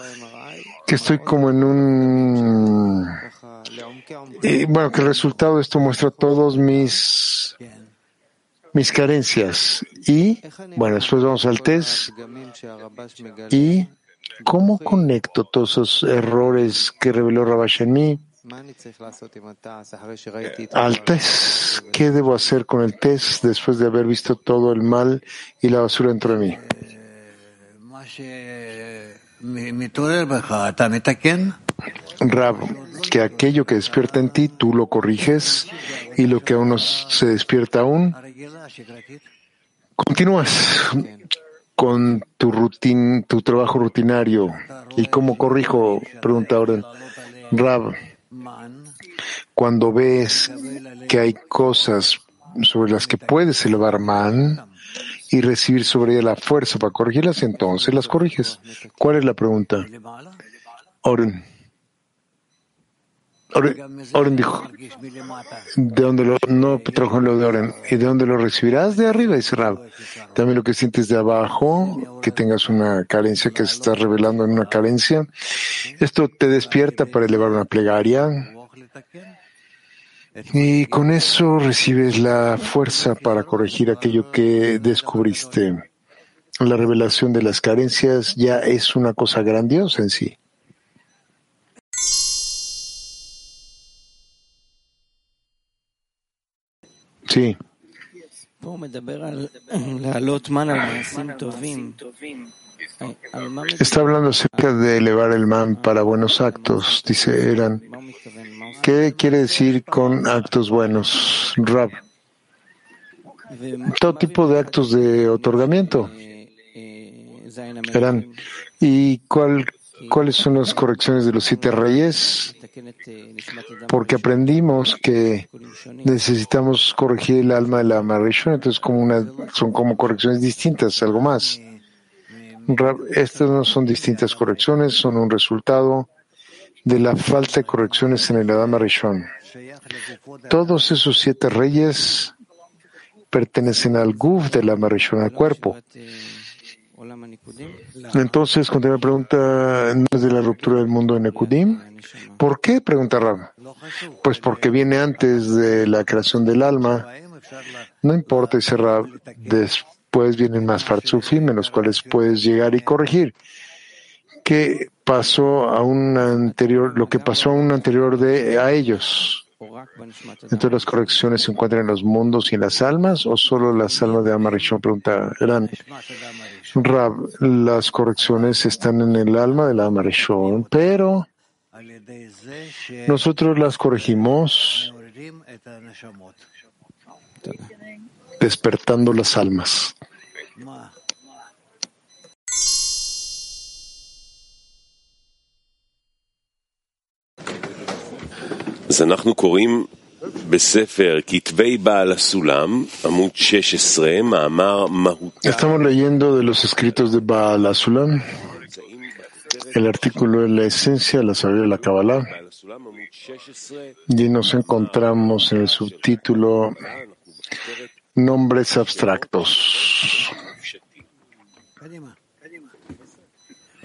que estoy como en un... Bueno, que el resultado de esto muestra todos mis mis carencias. Y, bueno, después vamos al test. ¿Y cómo conecto todos esos errores que reveló Rabash en mí al test, ¿qué debo hacer con el test después de haber visto todo el mal y la basura dentro de mí? Rab, que aquello que despierta en ti, tú lo corriges y lo que aún no se despierta aún, continúas con tu rutin, tu trabajo rutinario. ¿Y cómo corrijo? Pregunta ahora Rab cuando ves que hay cosas sobre las que puedes elevar man y recibir sobre ella la fuerza para corregirlas, entonces las corriges. ¿Cuál es la pregunta? Oren. Oren, dijo, ¿de dónde lo, no en lo de Oren? ¿Y de dónde lo recibirás? De arriba, dice Rab. También lo que sientes de abajo, que tengas una carencia, que se está revelando en una carencia. Esto te despierta para elevar una plegaria. Y con eso recibes la fuerza para corregir aquello que descubriste. La revelación de las carencias ya es una cosa grandiosa en sí. Sí. Está hablando acerca de elevar el man para buenos actos, dice Eran. ¿Qué quiere decir con actos buenos, Rab? Todo tipo de actos de otorgamiento. Eran. ¿Y cuál, cuáles son las correcciones de los siete reyes? porque aprendimos que necesitamos corregir el alma de la Marishon, entonces son como correcciones distintas, algo más. Estas no son distintas correcciones, son un resultado de la falta de correcciones en el Adam Rishon. Todos esos siete reyes pertenecen al Guf de la Marishon, al cuerpo. Entonces, cuando la pregunta, ¿no es de la ruptura del mundo de Nekudim? ¿Por qué? Pregunta Ram. Pues porque viene antes de la creación del alma. No importa, dice Rab, después vienen más farzufim en los cuales puedes llegar y corregir. ¿Qué pasó a un anterior, lo que pasó a un anterior de a ellos? Entonces las correcciones se encuentran en los mundos y en las almas o solo las almas de Amarishon? Pregunta Eran. Rab, las correcciones están en el alma de la Amarishon, pero nosotros las corregimos despertando las almas. Estamos leyendo de los escritos de Baal Asulam el artículo de la esencia de la sabiduría de la Kabbalah. Y nos encontramos en el subtítulo Nombres abstractos.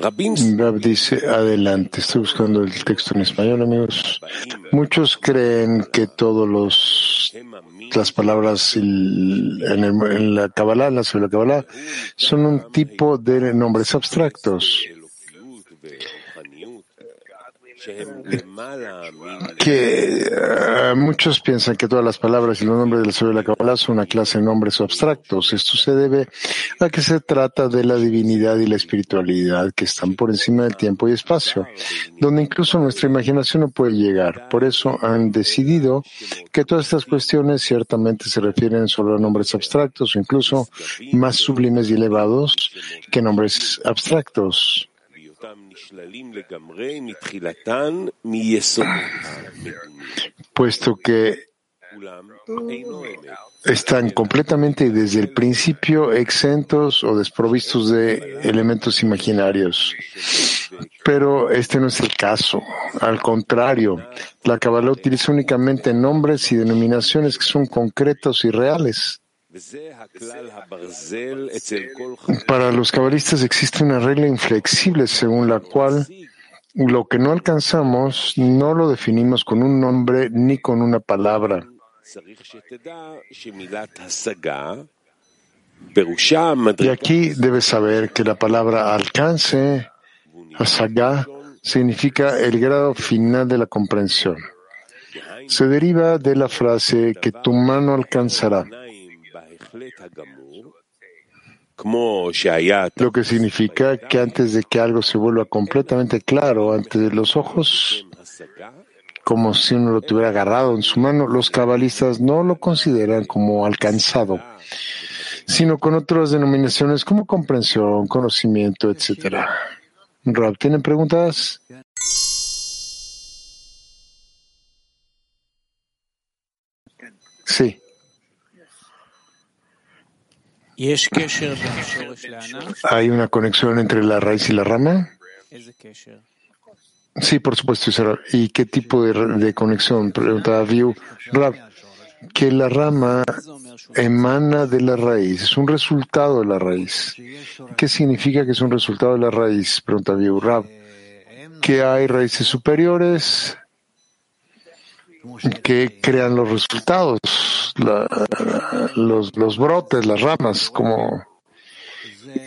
Rab dice, adelante, estoy buscando el texto en español, amigos. Muchos creen que todos los las palabras en, la Kabbalah, en la Kabbalah, son un tipo de nombres abstractos que uh, muchos piensan que todas las palabras y los nombres de la sobre la Kabbalah son una clase de nombres abstractos. Esto se debe a que se trata de la divinidad y la espiritualidad que están por encima del tiempo y espacio, donde incluso nuestra imaginación no puede llegar. Por eso han decidido que todas estas cuestiones ciertamente se refieren solo a nombres abstractos o incluso más sublimes y elevados que nombres abstractos puesto que están completamente desde el principio exentos o desprovistos de elementos imaginarios. Pero este no es el caso. Al contrario, la Kabbalah utiliza únicamente nombres y denominaciones que son concretos y reales. Para los cabalistas existe una regla inflexible según la cual lo que no alcanzamos no lo definimos con un nombre ni con una palabra. Y aquí debes saber que la palabra alcance, asagá, significa el grado final de la comprensión. Se deriva de la frase que tu mano alcanzará lo que significa que antes de que algo se vuelva completamente claro ante los ojos, como si uno lo tuviera agarrado en su mano, los cabalistas no lo consideran como alcanzado, sino con otras denominaciones como comprensión, conocimiento, etc. Rob, ¿tienen preguntas? Sí. ¿Hay una conexión entre la raíz y la rama? Sí, por supuesto. ¿Y qué tipo de, conexión? Preguntaba View. que la rama emana de la raíz, es un resultado de la raíz. ¿Qué significa que es un resultado de la raíz? Pregunta View. Rab, que hay raíces superiores que crean los resultados, los, los brotes, las ramas, como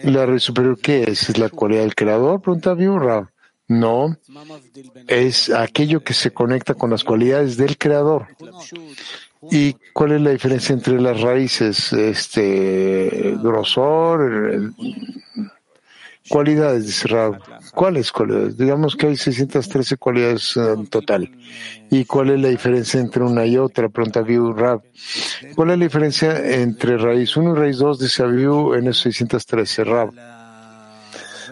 la raíz superior, ¿qué es? ¿Es la cualidad del creador? Pregunta Viurra. No, es aquello que se conecta con las cualidades del creador. ¿Y cuál es la diferencia entre las raíces? Este grosor, Cualidades, dice Rab. ¿Cuáles cualidades? Digamos que hay 613 cualidades en total. ¿Y cuál es la diferencia entre una y otra? Pregunta View Rab. ¿Cuál es la diferencia entre raíz 1 y raíz 2? Dice View en esos 613, Rab.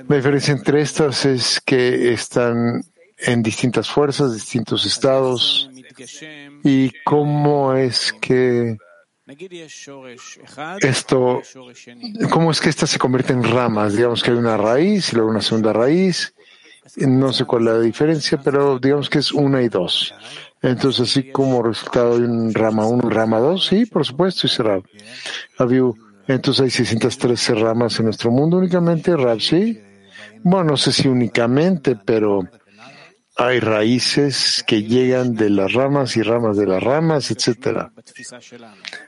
La diferencia entre estas es que están en distintas fuerzas, distintos estados. ¿Y cómo es que esto, ¿cómo es que esta se convierte en ramas? Digamos que hay una raíz y luego una segunda raíz. No sé cuál es la diferencia, pero digamos que es una y dos. Entonces, así como resultado de un rama 1, rama 2, sí, por supuesto, y cerrado. Entonces hay 613 ramas en nuestro mundo únicamente, Rab, sí. Bueno, no sé si únicamente, pero hay raíces que llegan de las ramas y ramas de las ramas, etcétera.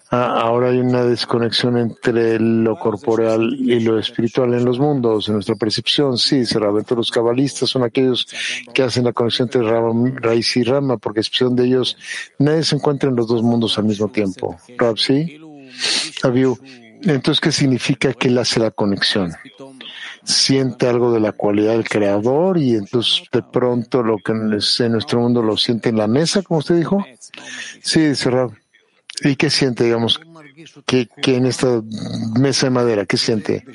Ah, ahora hay una desconexión entre lo corporal y lo espiritual en los mundos, en nuestra percepción. Sí, realmente los cabalistas son aquellos que hacen la conexión entre raíz y rama, porque excepción de ellos nadie se encuentra en los dos mundos al mismo tiempo. Rab, sí. Entonces, ¿qué significa que él hace la conexión? Siente algo de la cualidad del creador y entonces de pronto lo que en nuestro mundo lo siente en la mesa, como usted dijo. Sí, dice Rab. ¿Y qué siente, digamos, que, que en esta mesa de madera, qué siente?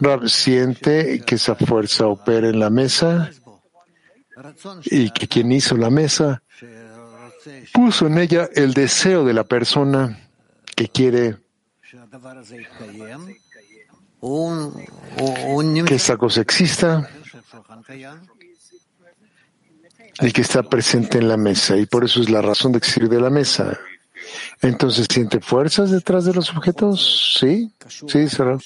Rab siente que esa fuerza opera en la mesa y que quien hizo la mesa puso en ella el deseo de la persona que quiere que esta cosa exista y que está presente en la mesa. Y por eso es la razón de existir de la mesa. Entonces, ¿siente fuerzas detrás de los objetos? Sí, sí, será.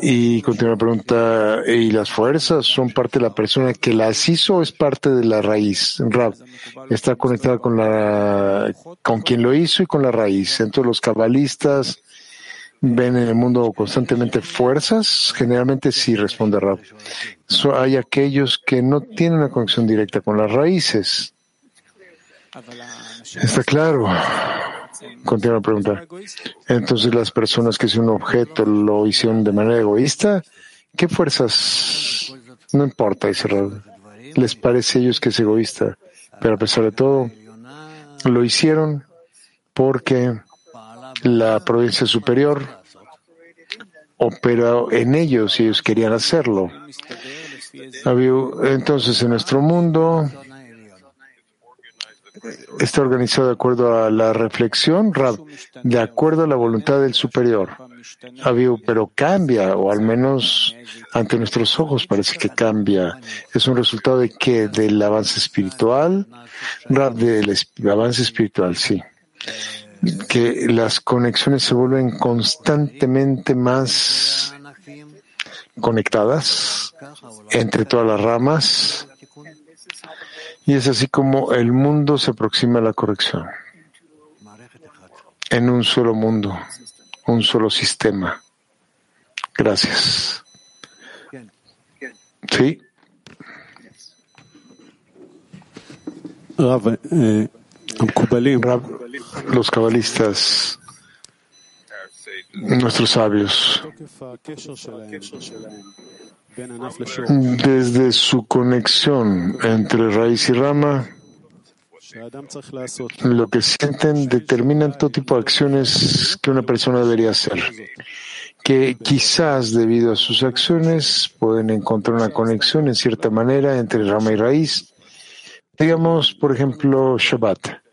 Y continúa la pregunta, ¿y las fuerzas son parte de la persona que las hizo o es parte de la raíz? Rab, está conectada con la, con quien lo hizo y con la raíz. Entonces, los cabalistas ¿Ven en el mundo constantemente fuerzas? Generalmente sí, responde Rab. Hay aquellos que no tienen una conexión directa con las raíces. Está claro. Continúa la pregunta. Entonces, las personas que son un objeto lo hicieron de manera egoísta. ¿Qué fuerzas? No importa, dice Rab. Les parece a ellos que es egoísta, pero a pesar de todo, lo hicieron porque la provincia superior operó en ellos y ellos querían hacerlo. Entonces, en nuestro mundo está organizado de acuerdo a la reflexión, de acuerdo a la voluntad del superior. Pero cambia, o al menos ante nuestros ojos parece que cambia. Es un resultado de que del avance espiritual, del avance espiritual, sí que las conexiones se vuelven constantemente más conectadas entre todas las ramas y es así como el mundo se aproxima a la corrección en un solo mundo, un solo sistema. Gracias. Sí. Eh, los cabalistas, nuestros sabios, desde su conexión entre raíz y rama, lo que sienten determinan todo tipo de acciones que una persona debería hacer, que quizás debido a sus acciones pueden encontrar una conexión en cierta manera entre rama y raíz. Digamos, por ejemplo, Shabbat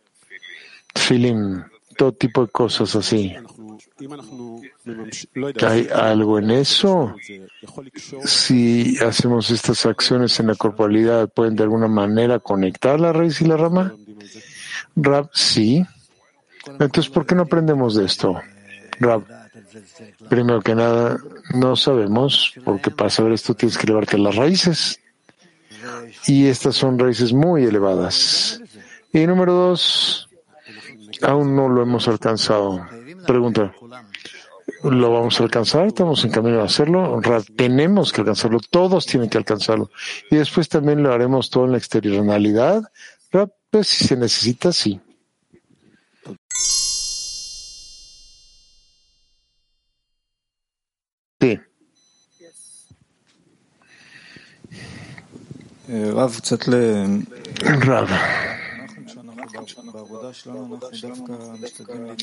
filim, todo tipo de cosas así. ¿Hay algo en eso? Si hacemos estas acciones en la corporalidad, ¿pueden de alguna manera conectar la raíz y la rama? Rab, sí. Entonces, ¿por qué no aprendemos de esto? Rab, primero que nada, no sabemos, porque para saber esto tienes que elevarte las raíces. Y estas son raíces muy elevadas. Y número dos, Aún no lo hemos alcanzado. Pregunta. ¿Lo vamos a alcanzar? ¿Estamos en camino a hacerlo? Tenemos que alcanzarlo. Todos tienen que alcanzarlo. Y después también lo haremos todo en la exterioralidad. Pues si se necesita, sí. Sí. Eh, Rav.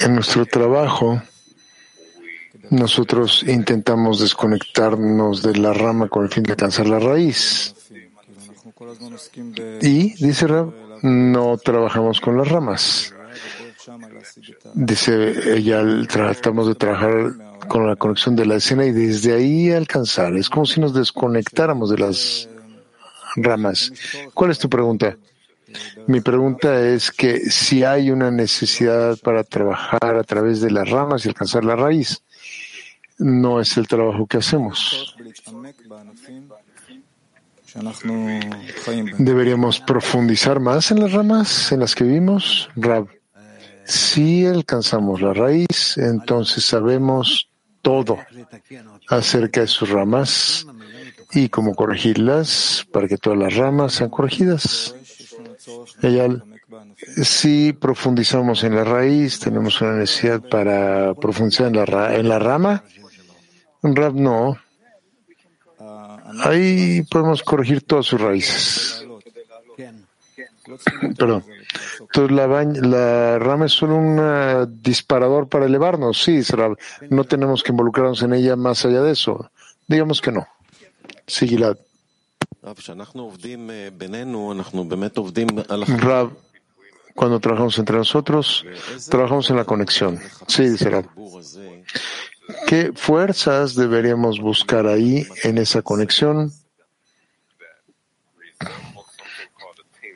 En nuestro trabajo, nosotros intentamos desconectarnos de la rama con el fin de alcanzar la raíz. Y, dice Rab, no trabajamos con las ramas. Dice ella, tratamos de trabajar con la conexión de la escena y desde ahí alcanzar. Es como si nos desconectáramos de las ramas. ¿Cuál es tu pregunta? Mi pregunta es que si hay una necesidad para trabajar a través de las ramas y alcanzar la raíz, no es el trabajo que hacemos. ¿Deberíamos profundizar más en las ramas en las que vimos? Rab, si alcanzamos la raíz, entonces sabemos todo acerca de sus ramas y cómo corregirlas para que todas las ramas sean corregidas si profundizamos en la raíz, tenemos una necesidad para profundizar en la, en la rama. Rab no. Ahí podemos corregir todas sus raíces. Perdón. Entonces la, la, rama es solo un disparador para elevarnos. Sí, no tenemos que involucrarnos en ella más allá de eso. Digamos que no. Sigilad. Rab, cuando trabajamos entre nosotros, trabajamos en la conexión. Sí, dice Rab. ¿Qué fuerzas deberíamos buscar ahí en esa conexión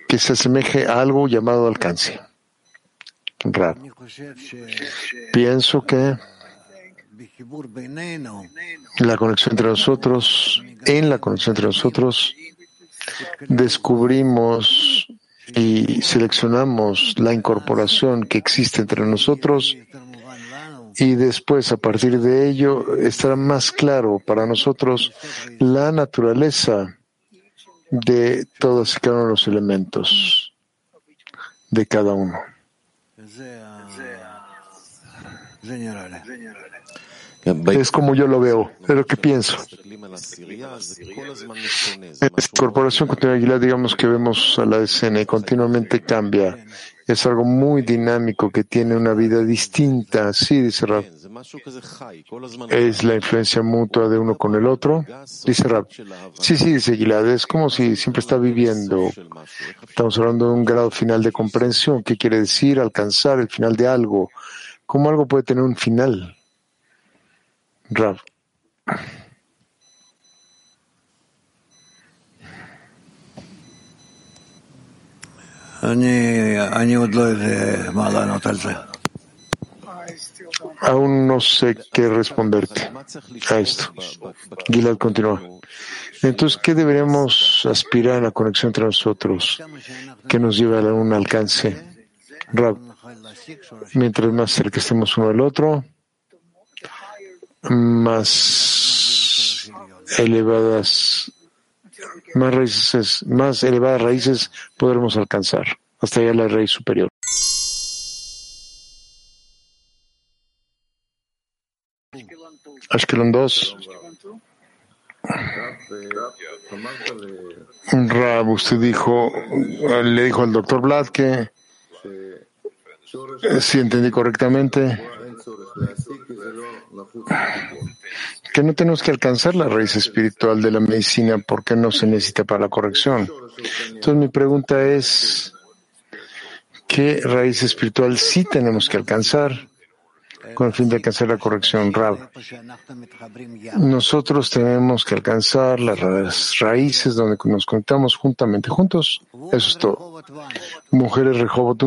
que se asemeje a algo llamado alcance? Rab. Pienso que la conexión entre nosotros, en la conexión entre nosotros, descubrimos y seleccionamos la incorporación que existe entre nosotros y después, a partir de ello, estará más claro para nosotros la naturaleza de todos y cada uno de los elementos de cada uno. Es como yo lo veo, es lo que pienso. En Aguilar, digamos que vemos a la escena y continuamente cambia. Es algo muy dinámico que tiene una vida distinta. Sí, dice Rab. Es la influencia mutua de uno con el otro. Dice Rab. Sí, sí, dice Gilad. Es como si siempre está viviendo. Estamos hablando de un grado final de comprensión. ¿Qué quiere decir? Alcanzar el final de algo. ¿Cómo algo puede tener un final? Rab. Aún no sé qué responderte a esto. Gilad continúa. Entonces, ¿qué deberíamos aspirar a la conexión entre nosotros que nos lleve a un alcance? Rab, mientras más cerca estemos uno del otro, más elevadas más raíces, más elevadas raíces podremos alcanzar, hasta allá la raíz superior. Ashkelon 2. Rab, usted dijo, le dijo al doctor Vlad que si entendí correctamente, que no tenemos que alcanzar la raíz espiritual de la medicina porque no se necesita para la corrección. Entonces mi pregunta es, ¿qué raíz espiritual sí tenemos que alcanzar con el fin de alcanzar la corrección? Rab. Nosotros tenemos que alcanzar las raíces donde nos conectamos juntamente juntos. Eso es todo. Mujeres Rehoboth